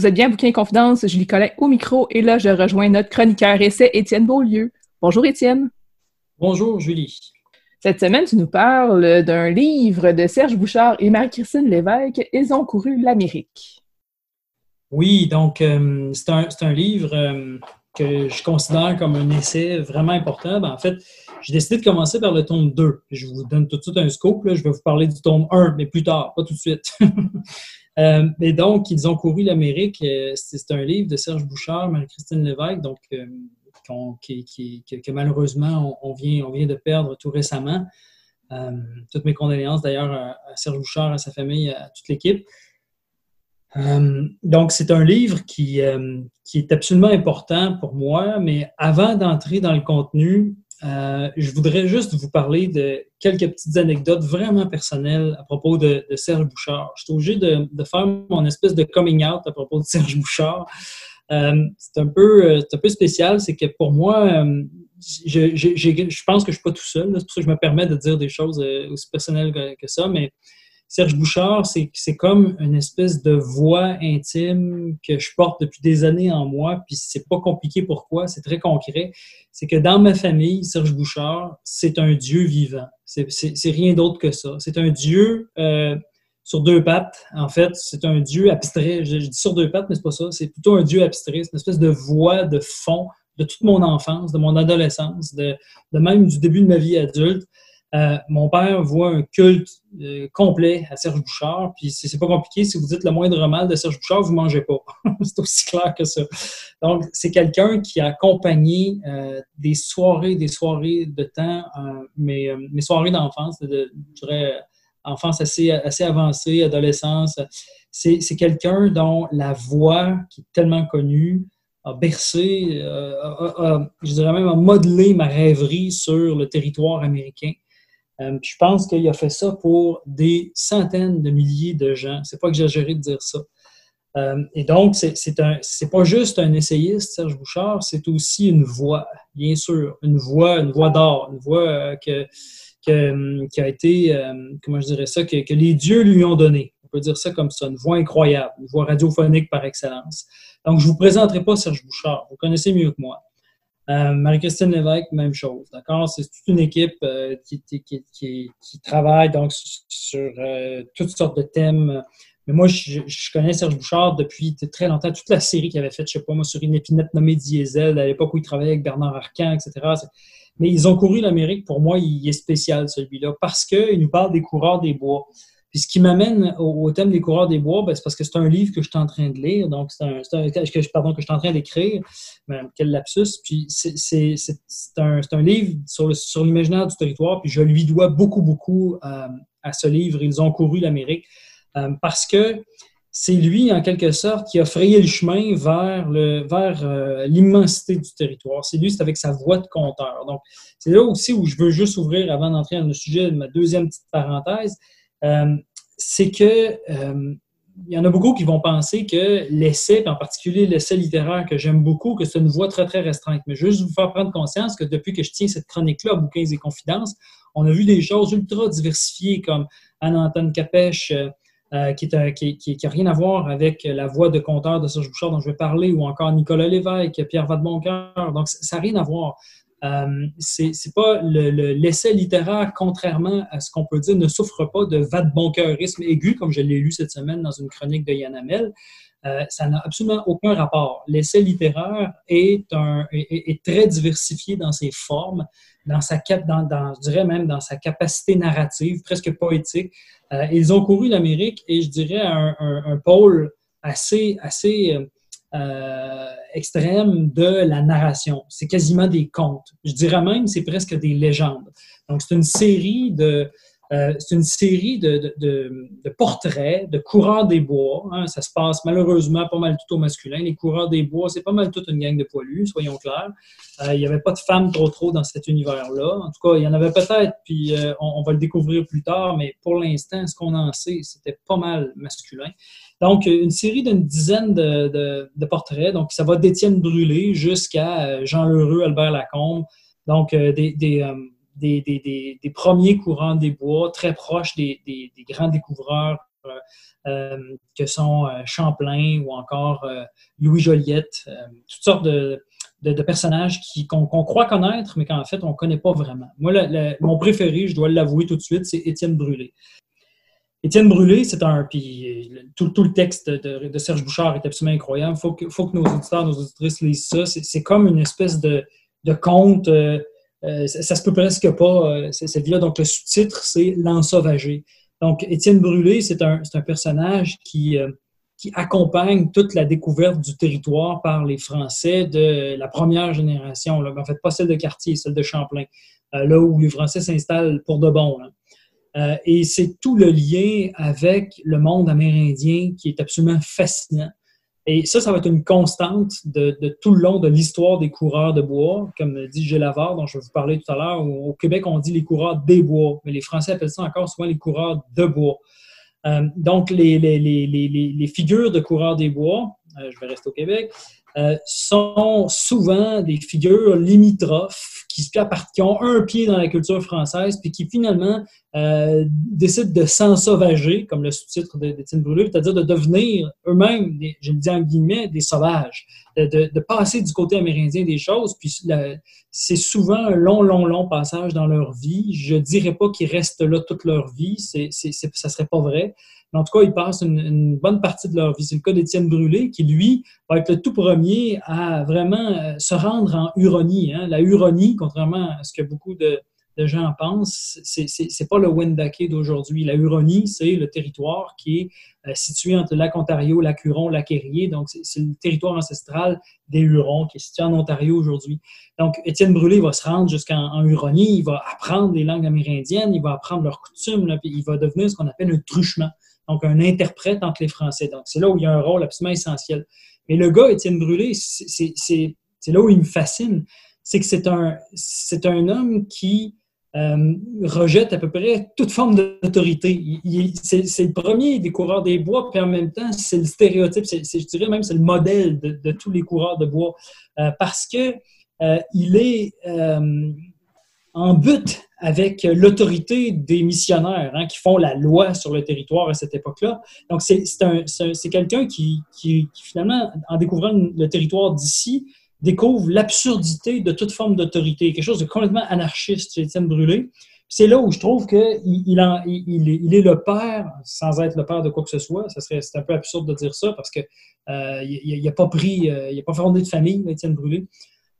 Vous êtes bien Bouquin Confidence, Julie Collin au micro, et là, je rejoins notre chroniqueur essai, Étienne Beaulieu. Bonjour, Étienne. Bonjour, Julie. Cette semaine, tu nous parles d'un livre de Serge Bouchard et Marie-Christine Lévesque, Ils ont couru l'Amérique. Oui, donc euh, c'est un, livre euh, que je considère comme un essai vraiment important. Ben, en fait, j'ai décidé de commencer par le tome 2. Je vous donne tout de suite un scope. Je vais vous parler du tome 1, mais plus tard, pas tout de suite. (laughs) Euh, et donc, Ils ont couru l'Amérique. Euh, c'est un livre de Serge Bouchard, Marie-Christine Lévesque, donc, euh, qui, que malheureusement, on, vient, on vient de perdre tout récemment. toutes mes condoléances d'ailleurs à, Serge Bouchard, à sa famille, à toute l'équipe. donc, c'est un livre qui, qui est absolument important pour moi, mais avant d'entrer dans le contenu, euh, je voudrais juste vous parler de quelques petites anecdotes vraiment personnelles à propos de, Serge Bouchard. Je suis obligé de, faire mon espèce de coming out à propos de (laughs) Serge Bouchard. Euh, c'est un, peu, spécial, c'est que pour moi, euh, je, pense que je ne suis pas tout seul. C'est pour ça que je me permets de dire des choses aussi personnelles que ça, mais Serge Bouchard, c'est comme une espèce de voix intime que je porte depuis des années en moi, puis c'est pas compliqué pourquoi, c'est très concret. C'est que dans ma famille, Serge Bouchard, c'est un Dieu vivant. C'est rien d'autre que ça. C'est un Dieu euh, sur deux pattes. En fait, c'est un Dieu abstrait. Je, dis sur deux pattes, mais c'est pas ça. C'est plutôt un Dieu abstrait. C'est une espèce de voix de fond de toute mon enfance, de mon adolescence, de même du début de ma vie adulte. Euh, mon père voit un culte euh, complet à Serge Bouchard, puis c'est pas compliqué. Si vous dites le moindre mal de Serge Bouchard, vous mangez pas. (laughs) c'est aussi clair que ça. Donc, c'est quelqu'un qui a accompagné euh, des soirées, des soirées de temps, mes, soirées d'enfance, de, je dirais, enfance assez, assez avancée, adolescence. C'est quelqu'un dont la voix, qui est tellement connue, a bercé, je dirais même, a modelé ma rêverie sur le territoire américain. Euh, je pense qu'il a fait ça pour des centaines de milliers de gens. C'est pas exagéré de dire ça. Euh, et donc, c'est pas juste un essayiste, Serge Bouchard, c'est aussi une voix, bien sûr, une voix, une voix d'or, une voix euh, qui a été, comment je dirais ça, que, que, les dieux lui ont donné. On peut dire ça comme ça, une voix incroyable, une voix radiophonique par excellence. Donc, je ne vous présenterai pas Serge Bouchard, vous connaissez mieux que moi. Euh, Marie-Christine Lévesque, même chose. D'accord? C'est toute une équipe euh, qui, travaille donc sur euh, toutes sortes de thèmes. Mais moi, je, connais Serge Bouchard depuis très longtemps. Toute la série qu'il avait faite, je sais pas moi, sur une épinette nommée Diesel, à l'époque où il travaillait avec Bernard Arcan, etc. Mais ils ont couru l'Amérique. Pour moi, il est spécial, celui-là, parce qu'il nous parle des coureurs des bois. Puis ce qui m'amène au, thème des coureurs des bois, ben, c'est parce que c'est un livre que je suis en train de lire, donc c'est un, que, pardon, que je suis en train d'écrire. quel lapsus. Puis c'est un, un, livre sur, l'imaginaire du territoire, puis je lui dois beaucoup, beaucoup euh, à ce livre. Ils ont couru l'Amérique. Euh, parce que c'est lui, en quelque sorte, qui a frayé le chemin vers le vers euh, l'immensité du territoire. C'est lui, c'est avec sa voix de conteur. Donc, c'est là aussi où je veux juste ouvrir, avant d'entrer dans le sujet, de ma deuxième petite parenthèse. Euh, c'est que euh, il y en a beaucoup qui vont penser que l'essai, en particulier l'essai littéraire que j'aime beaucoup, que c'est une voie très, très restreinte. Mais juste vous faire prendre conscience que depuis que je tiens cette chronique-là, Bouquins et Confidences, on a vu des choses ultra diversifiées comme Anne-Antone Capèche, euh, qui n'a rien à voir avec la voix de conteur de Serge Bouchard dont je vais parler, ou encore Nicolas Lévesque, Pierre Vadeboncoeur. Donc, ça n'a rien à voir. Euh, c'est pas l'essai littéraire, contrairement à ce qu'on peut dire, ne souffre pas de vadeboncoeurisme aigu, comme je l'ai lu cette semaine dans une chronique de Yann Amel. Euh, ça n'a absolument aucun rapport. L'essai littéraire est, très diversifié dans ses formes, dans sa, dans, dans, je dirais même dans sa capacité narrative, presque poétique. Euh, ils ont couru l'Amérique et je dirais un, un, pôle assez, assez euh, extrême de la narration. C'est quasiment des contes. Je dirais même c'est presque des légendes. Donc, c'est une série de, euh, c'est une série de, de, de, portraits de coureurs des bois. Hein. Ça se passe malheureusement pas mal tout au masculin. Les coureurs des bois, c'est pas mal toute une gang de poilus, soyons clairs. Euh, il n'y avait pas de femmes trop trop dans cet univers-là. En tout cas, il y en avait peut-être, puis on, on, va le découvrir plus tard, mais pour l'instant, ce qu'on en sait, c'était pas mal masculin. Donc, une série d'une dizaine de, portraits. Donc, ça va d'Étienne Brûlé jusqu'à euh, Jean Lheureux, Albert Lacombe. Donc, euh, euh, des, premiers courants des bois, très proches des, grands découvreurs que sont Champlain ou encore Louis Joliette, toutes sortes de, personnages qu'on croit connaître, mais qu'en fait, on ne connaît pas vraiment. Moi, mon préféré, je dois l'avouer tout de suite, c'est Étienne Brûlé. Étienne Brûlé, c'est un. Puis tout, le texte de, Serge Bouchard est absolument incroyable. Il faut que, faut que nos auditeurs, nos auditrices lisent ça. C'est comme une espèce de, conte. Euh, euh, ça, se peut presque pas, euh, cette vie-là. Donc, le sous-titre, c'est L'ensauvagé. Donc, Étienne Brûlé, c'est un, un, personnage qui, qui accompagne toute la découverte du territoire par les Français de la première génération. Là. En fait, pas celle de quartier, celle de Champlain, là où les Français s'installent pour de bon. Euh, et c'est tout le lien avec le monde amérindien qui est absolument fascinant. Et ça, ça va être une constante de, tout le long de l'histoire des coureurs de bois, comme dit Gélavard, dont je vais vous parler tout à l'heure. Au Québec, on dit les coureurs des bois, mais les Français appellent ça encore souvent les coureurs de bois. Euh, donc, les, figures de coureurs des bois, euh, je vais rester au Québec, sont souvent des figures limitrophes qui, ont un pied dans la culture française, puis qui finalement euh, décident de s'ensauvager, comme le sous-titre d'Étienne Brûlé, c'est-à-dire de devenir eux-mêmes, je le dis en guillemets, des sauvages, de, passer du côté amérindien des choses. Puis c'est souvent un long, long, long passage dans leur vie. Je ne dirais pas qu'ils restent là toute leur vie, c'est, ça ne serait pas vrai. En tout cas, ils passent une, bonne partie de leur vie. C'est le cas d'Étienne Brûlé, qui, lui, va être le tout premier à vraiment euh, se rendre en Huronie. Hein. La Huronie, contrairement à ce que beaucoup de, gens pensent, c'est pas le Wendake d'aujourd'hui. La Huronie, c'est le territoire qui est euh, situé entre lac Ontario, lac Huron, lac Erie. Donc, c'est le territoire ancestral des Hurons qui est situé en Ontario aujourd'hui. Donc, Étienne Brûlé va se rendre jusqu'en Huronie, il va apprendre les langues amérindiennes, il va apprendre leurs coutumes, puis il va devenir ce qu'on appelle un truchement donc un interprète entre les Français. Donc, c'est là où il y a un rôle absolument essentiel. Mais le gars, Étienne Brûlé, c'est là où il me fascine. C'est que c'est un, un homme qui euh, rejette à peu près toute forme d'autorité. C'est le premier des coureurs des bois, puis en même temps, c'est le stéréotype, je dirais même c'est le modèle de, tous les coureurs de bois, euh, parce que euh, il est en but avec l'autorité des missionnaires hein, qui font la loi sur le territoire à cette époque-là. Donc, c'est quelqu'un qui, qui, finalement, en découvrant le territoire d'ici, découvre l'absurdité de toute forme d'autorité, quelque chose de complètement anarchiste chez Étienne Brûlé. C'est là où je trouve qu'il il, il, est le père, sans être le père de quoi que ce soit. C'est un peu absurde de dire ça parce que euh, il n'a pas pris, euh, il n'a pas fondé de famille, Étienne Brûlé.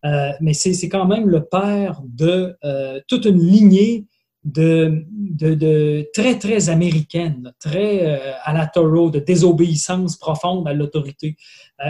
Euh, mais c'est quand même le père de euh, toute une lignée de, de, très, très américaine, très euh, à la Thoreau, de désobéissance profonde à l'autorité.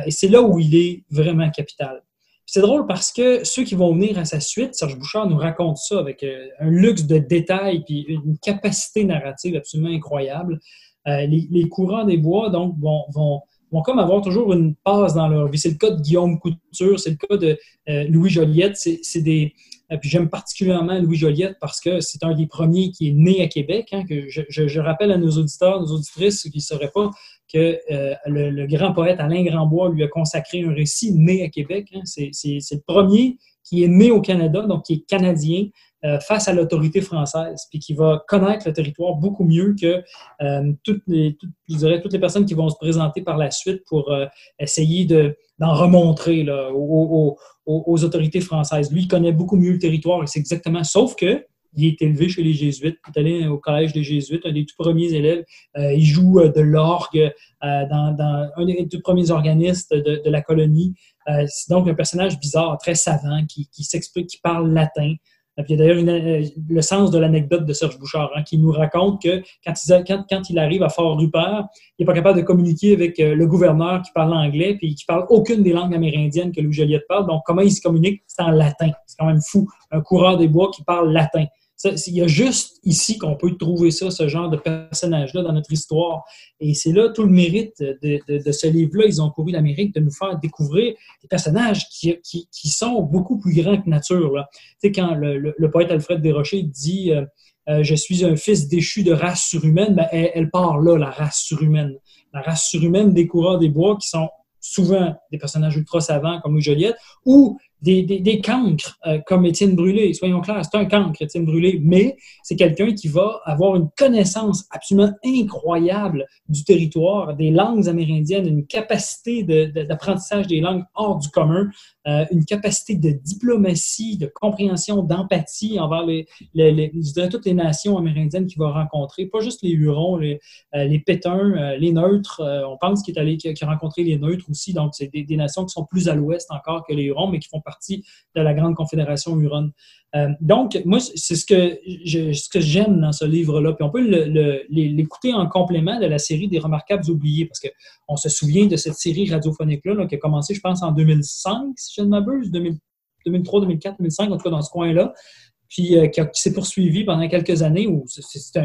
et c'est là où il est vraiment capital. C'est drôle parce que ceux qui vont venir à sa suite, Serge Bouchard nous raconte ça avec un luxe de détails et une capacité narrative absolument incroyable. Les, courants des bois, donc, vont vont comme avoir toujours une passe dans leur vie. C'est le cas de Guillaume Couture, c'est le cas de euh, Louis Joliette. C'est des. Euh, puis j'aime particulièrement Louis Joliette parce que c'est un des premiers qui est né à Québec. Hein, que je, je, rappelle à nos auditeurs, nos auditrices qui ne sauraient pas que euh, le, grand poète Alain Grandbois lui a consacré un récit né à Québec. Hein. C'est le premier qui est né au Canada, donc qui est canadien, euh, face à l'autorité française, puis qui va connaître le territoire beaucoup mieux que euh, toutes, les, toutes, toutes les personnes qui vont se présenter par la suite pour euh, essayer d'en remontrer là, aux, aux, autorités françaises. Lui, il connaît beaucoup mieux le territoire c'est exactement, sauf que il est élevé chez les Jésuites, il est allé au collège des Jésuites, un des tout premiers élèves. il joue de l'orgue dans, un des tout premiers organistes de, de la colonie. c'est donc un personnage bizarre, très savant, qui, qui s'explique, qui parle latin. Il y a d'ailleurs euh, le sens de l'anecdote de Serge Bouchard, hein, qui nous raconte que quand il, arrive à Fort-Rupert, il n'est pas capable de communiquer avec euh, le gouverneur qui parle anglais, puis qui parle aucune des langues amérindiennes que Louis Joliette parle. Donc, comment il se communique? C'est en latin. C'est quand même fou. Un coureur des bois qui parle latin il y a juste ici qu'on peut trouver ça, ce genre de personnage-là dans notre histoire. Et c'est là tout le mérite de, ce livre-là. Ils ont couru l'Amérique de nous faire découvrir des personnages qui, sont beaucoup plus grands que nature. Tu sais, quand le, poète Alfred Desrochers dit euh, euh, Je suis un fils déchu de race surhumaine ben, elle, elle, part là, la race surhumaine. La race surhumaine des coureurs des bois qui sont souvent des personnages ultra savants comme Louis Joliette, ou des, des, cancres euh, comme Étienne Brûlé. Soyons clairs, c'est un cancre, Étienne Brûlé, mais c'est quelqu'un qui va avoir une connaissance absolument incroyable du territoire, des langues amérindiennes, une capacité d'apprentissage des langues hors du commun, euh, une capacité de diplomatie, de compréhension, d'empathie envers les, les, toutes les nations amérindiennes qu'il va rencontrer, pas juste les Hurons, les, euh, les Pétuns, les Neutres. on pense qu'il est allé, a rencontré les Neutres aussi, donc c'est des, des, nations qui sont plus à l'ouest encore que les Hurons, mais qui font partie de la Grande Confédération Huron. Euh, donc, moi, c'est ce que ce que j'aime dans ce livre-là. Puis on peut l'écouter en complément de la série des Remarquables oubliés, parce qu'on se souvient de cette série radiophonique-là qui a commencé, je pense, en 2005, si je ne m'abuse, 2003, 2004, 2005, en tout cas dans ce coin-là puis euh, qui, s'est poursuivi pendant quelques années, où c'est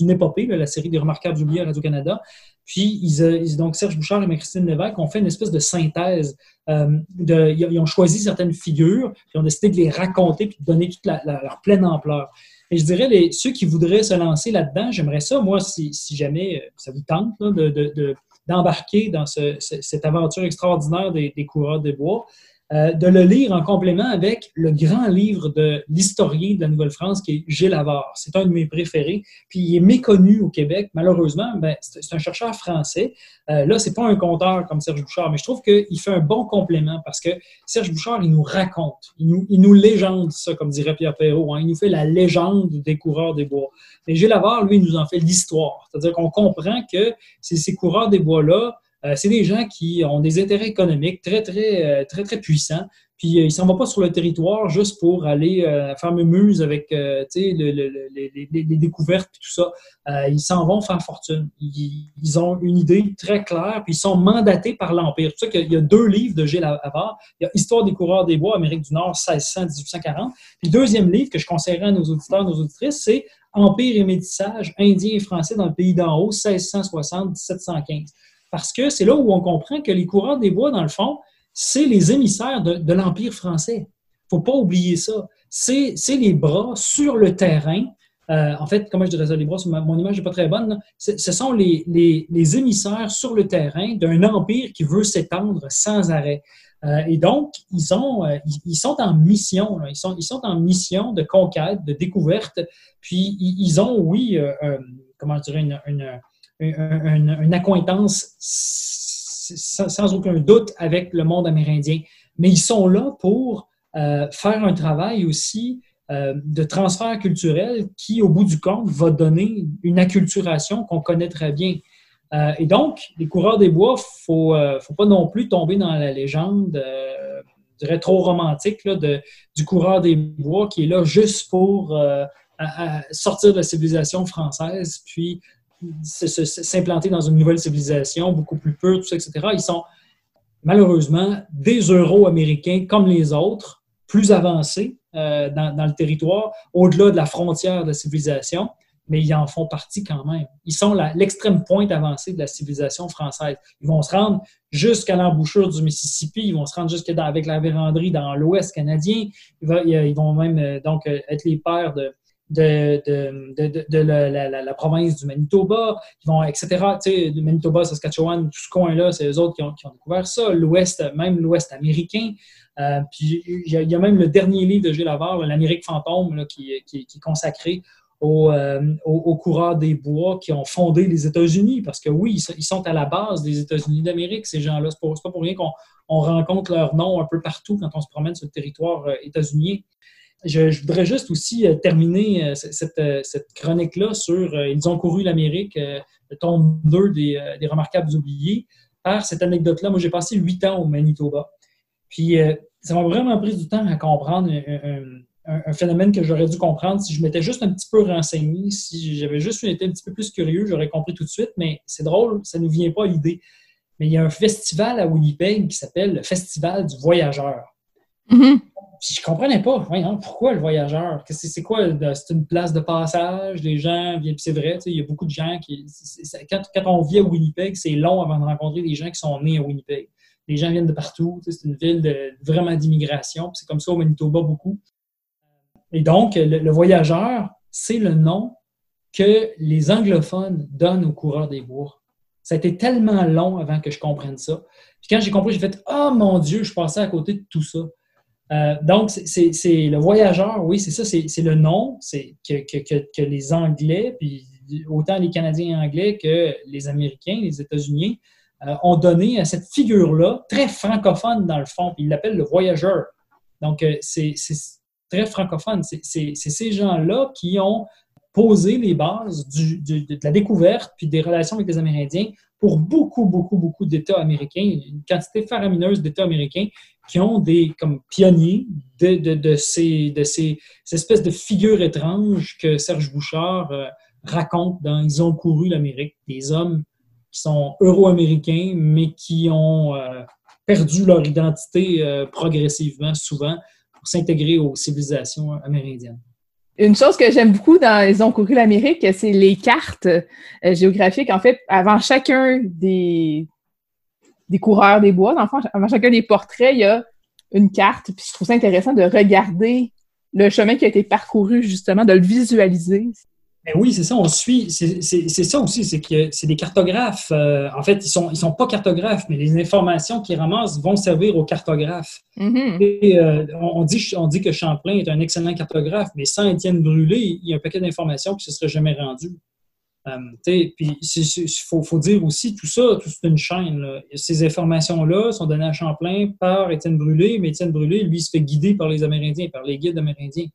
une épopée, la série des Remarquables oubliés à Radio-Canada. Puis, ils, donc Serge Bouchard et Christine Lévesque ont fait une espèce de synthèse. Euh, ils ont choisi certaines figures, puis ont décidé de les raconter, puis de donner toute leur pleine ampleur. Et je dirais, ceux qui voudraient se lancer là-dedans, j'aimerais ça, moi, si, jamais euh, ça vous tente, d'embarquer dans cette aventure extraordinaire des, des coureurs des bois, euh, de le lire en complément avec le grand livre de l'historien de la Nouvelle-France qui est Gilles Havard. C'est un de mes préférés. Puis il est méconnu au Québec, malheureusement. Ben, c'est un chercheur français. Euh, là, c'est pas un conteur comme Serge Bouchard, mais je trouve qu'il fait un bon complément parce que Serge Bouchard, il nous raconte, il nous, il nous légende ça, comme dirait Pierre Perrault. Hein. Il nous fait la légende des coureurs des bois. Mais Gilles Havard, lui, il nous en fait l'histoire. C'est-à-dire qu'on comprend que ces coureurs des bois-là, c'est des gens qui ont des intérêts économiques très, très, euh, très, très puissants. Puis euh, ils ne s'en vont pas sur le territoire juste pour aller faire mumuse avec les, découvertes et tout ça. ils s'en vont faire fortune. Ils, ont une idée très claire, puis ils sont mandatés par l'Empire. C'est ça qu'il y a deux livres de Gilles Havard. Il y a Histoire des coureurs des bois, Amérique du Nord, 1600-1840. Puis le deuxième livre que je conseillerais à nos auditeurs, nos auditrices, c'est Empire et métissage, Indiens et Français dans le pays d'en haut, 1660-1715 parce que c'est là où on comprend que les coureurs des bois, dans le fond, c'est les émissaires de, l'Empire français. Il ne faut pas oublier ça. C'est les bras sur le terrain. Euh, en fait, comment je dirais ça, les bras, mon image n'est pas très bonne. Ce sont les, les, émissaires sur le terrain d'un empire qui veut s'étendre sans arrêt. Euh, et donc, ils, ont, euh, ils, sont en mission. Ils, sont, ils sont en mission de conquête, de découverte. Puis, ils, ont, oui, comment je dirais, une une, accointance sans, aucun doute avec le monde amérindien. Mais ils sont là pour euh, faire un travail aussi euh, de transfert culturel qui, au bout du compte, va donner une acculturation qu'on connaît très bien. Euh, et donc, les coureurs des bois, il ne faut, pas non plus tomber dans la légende, je dirais trop romantique, du coureur des bois qui est là juste pour sortir de la civilisation française, puis s'implanter dans une nouvelle civilisation beaucoup plus pure, tout ça, etc. Ils sont malheureusement des Euro-Américains comme les autres, plus avancés euh, dans, le territoire, au-delà de la frontière de la civilisation, mais ils en font partie quand même. Ils sont l'extrême pointe avancée de la civilisation française. Ils vont se rendre jusqu'à l'embouchure du Mississippi, ils vont se rendre jusqu'à avec la véranderie dans l'Ouest canadien. Ils vont, même euh, donc euh, être les pères de, de, de, de, la, province du Manitoba, ils vont, etc. Tu sais, le Manitoba, Saskatchewan, tout ce coin-là, c'est eux autres qui ont, qui découvert ça. L'Ouest, même l'Ouest américain. Euh, puis il y, a, même le dernier livre de Gilles Lavard, L'Amérique fantôme, là, qui, qui, est consacré aux, euh, aux, coureurs des bois qui ont fondé les États-Unis, parce que oui, ils sont à la base des États-Unis d'Amérique, ces gens-là. Ce n'est pas pour rien qu'on rencontre leur nom un peu partout quand on se promène sur le territoire euh, états-unien. Je, voudrais juste aussi euh, terminer euh, euh, cette, chronique-là sur Ils ont couru l'Amérique, le tome 2 des, Remarquables oubliés, par cette anecdote-là. Moi, j'ai passé huit ans au Manitoba. Puis, ça m'a vraiment pris du temps à comprendre un, phénomène que j'aurais dû comprendre si je m'étais juste un petit peu renseigné, si j'avais juste été un petit peu plus curieux, j'aurais compris tout de suite, mais c'est drôle, ça ne nous vient pas à l'idée. Mais il y a un festival à Winnipeg qui s'appelle le Festival du Voyageur. Mm-hmm je comprenais pas. pourquoi le voyageur? C'est quoi? C'est une place de passage, les gens viennent. C'est vrai, il y a beaucoup de gens qui. quand, on vit à Winnipeg, c'est long avant de rencontrer des gens qui sont nés à Winnipeg. Les gens viennent de partout. C'est une ville vraiment d'immigration. C'est comme ça au Manitoba beaucoup. Et donc, le, voyageur, c'est le nom que les anglophones donnent aux coureurs des bois. Ça a été tellement long avant que je comprenne ça. Puis quand j'ai compris, j'ai fait Oh mon Dieu, je passais à côté de tout ça. Donc, c'est le voyageur, oui, c'est ça, c'est le nom que, les Anglais, puis autant les Canadiens anglais que les Américains, les États-Unis, ont donné à cette figure-là, très francophone dans le fond, puis ils l'appellent le voyageur. Donc, c'est très francophone. C'est ces gens-là qui ont posé les bases de la découverte puis des relations avec les Amérindiens pour beaucoup, beaucoup, beaucoup d'États américains, une quantité faramineuse d'États américains qui ont des comme pionniers de, ces, de ces, espèces de figures étranges que Serge Bouchard euh, raconte dans Ils ont couru l'Amérique, des hommes qui sont euro-américains, mais qui ont euh, perdu leur identité euh, progressivement, souvent, pour s'intégrer aux civilisations amérindiennes. Une chose que j'aime beaucoup dans Ils ont couru l'Amérique, c'est les cartes euh, géographiques. En fait, avant chacun des, des coureurs des bois, dans avant chacun des portraits, il y a une carte. Puis je trouve ça intéressant de regarder le chemin qui a été parcouru, justement, de le visualiser. Ben oui, c'est ça, on suit. C'est ça aussi, c'est que c'est des cartographes. Euh, en fait, ils ne sont, ils sont pas cartographes, mais les informations qu'ils ramassent vont servir aux cartographes. Mm-hmm. Et, euh, on, dit, on dit que Champlain est un excellent cartographe, mais sans Étienne Brûlé, il y a un paquet d'informations qui ne se seraient jamais rendues. Euh, puis il faut, faut, dire aussi, tout ça, c'est une chaîne. Ces informations-là sont données à Champlain par Étienne Brûlé, mais Étienne Brûlé, lui, se fait guider par les Amérindiens, par les guides amérindiens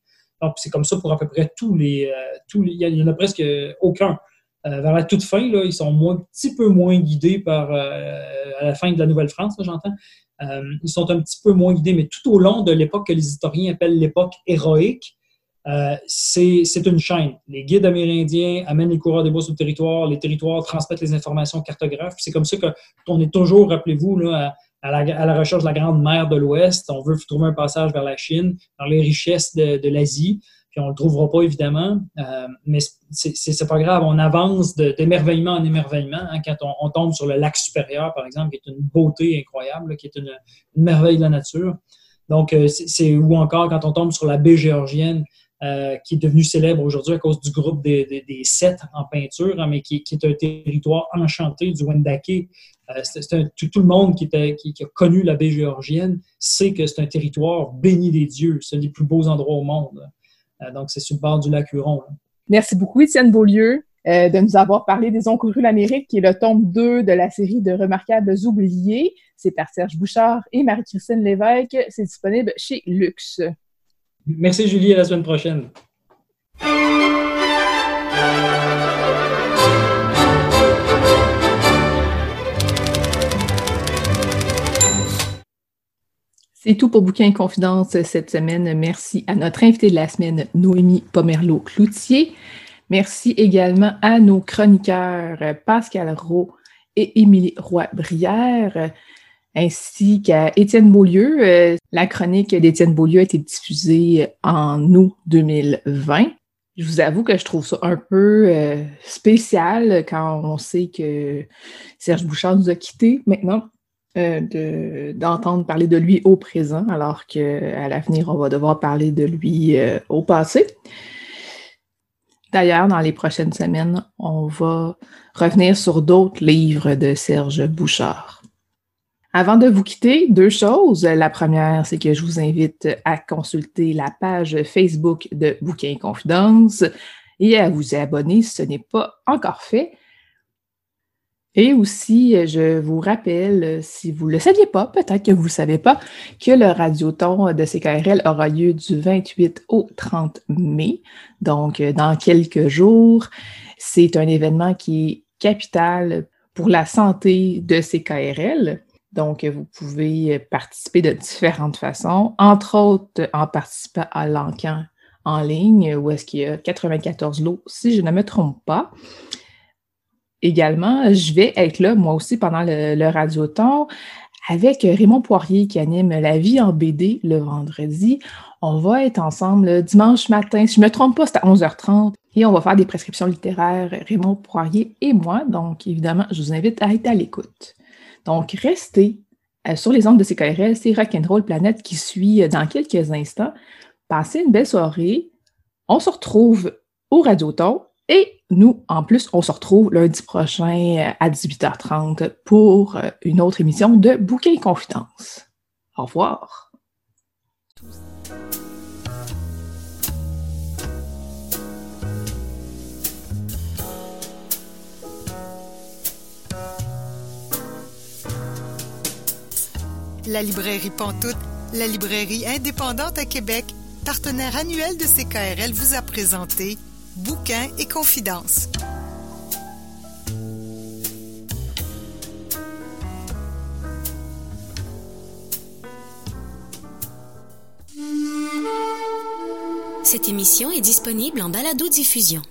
c'est comme ça pour à peu près tous les. Euh, il n'y en a presque aucun. Euh, vers la toute fin, ils sont un petit peu moins guidés par. Euh, à la fin de la Nouvelle-France, j'entends. ils sont un petit peu moins guidés, mais tout au long de l'époque que les historiens appellent l'époque héroïque, c'est une chaîne. Les guides amérindiens amènent les coureurs des bois sur le territoire, les territoires transmettent les informations cartographes. C'est comme ça qu'on est toujours, rappelez-vous, là, à la, recherche de la grande mer de l'Ouest. On veut trouver un passage vers la Chine, dans les richesses de, l'Asie. Puis on ne le trouvera pas, évidemment. Euh, mais c'est pas grave. On avance d'émerveillement en émerveillement. Hein, quand on, tombe sur le lac supérieur, par exemple, qui est une beauté incroyable, qui est une, merveille de la nature. Donc, euh, c'est ou encore quand on tombe sur la baie géorgienne, euh, qui est devenue célèbre aujourd'hui à cause du groupe des, des, sept en peinture, hein, mais qui, qui, est un territoire enchanté du Wendake, euh, tout, le monde qui, a connu la baie géorgienne sait que c'est un territoire béni des dieux. C'est un des plus beaux endroits au monde. Euh, donc, c'est sur le bord du lac Huron. Merci beaucoup, Étienne Beaulieu, euh, de nous avoir parlé des Oncourus l'Amérique, qui est le tome 2 de la série de Remarquables oubliés. C'est par Serge Bouchard et Marie-Christine Lévesque. C'est disponible chez Luxe. Merci, Julie. À la semaine prochaine. C'est tout pour Bouquin Confidence cette semaine. Merci à notre invité de la semaine, Noémie Pomerleau-Cloutier. Merci également à nos chroniqueurs Pascal Rowe et Émilie Roy-Brière, ainsi qu'à Étienne Beaulieu. La chronique d'Étienne Beaulieu a été diffusée en août 2020. Je vous avoue que je trouve ça un peu euh, spécial quand on sait que Serge Bouchard nous a quittés maintenant. Euh, d'entendre parler de lui au présent, alors qu'à l'avenir, on va devoir parler de lui euh, au passé. D'ailleurs, dans les prochaines semaines, on va revenir sur d'autres livres de Serge Bouchard. Avant de vous quitter, deux choses. La première, c'est que je vous invite à consulter la page Facebook de Bouquin Confidence et à vous abonner si ce n'est pas encore fait. Et aussi, je vous rappelle, si vous ne le saviez pas, peut-être que vous ne savez pas, que le radioton de CKRL aura lieu du 28 au 30 mai, donc dans quelques jours. C'est un événement qui est capital pour la santé de CKRL. Donc, vous pouvez participer de différentes façons, entre autres en participant à l'encan en ligne, où est-ce qu'il y a 94 lots, si je ne me trompe pas également, je vais être là, moi aussi, pendant le, le radioton avec Raymond Poirier qui anime La vie en BD le vendredi. On va être ensemble dimanche matin. Si je ne me trompe pas, c'est à 11h30 et on va faire des prescriptions littéraires, Raymond Poirier et moi. Donc, évidemment, je vous invite à être à l'écoute. Donc, restez euh, sur les ondes de CKRL. C'est Rock'n'Roll Planète qui suit euh, dans quelques instants. Passez une belle soirée. On se retrouve au Radioton et nous, en plus, on se retrouve lundi prochain euh, à 18h30 pour euh, une autre émission de Bouquet Confidence. Au revoir. La librairie Pantoute, la librairie indépendante à Québec, partenaire annuel de CKRL, vous a présenté Bouquins et Confidences. Cette émission est disponible en balado-diffusion.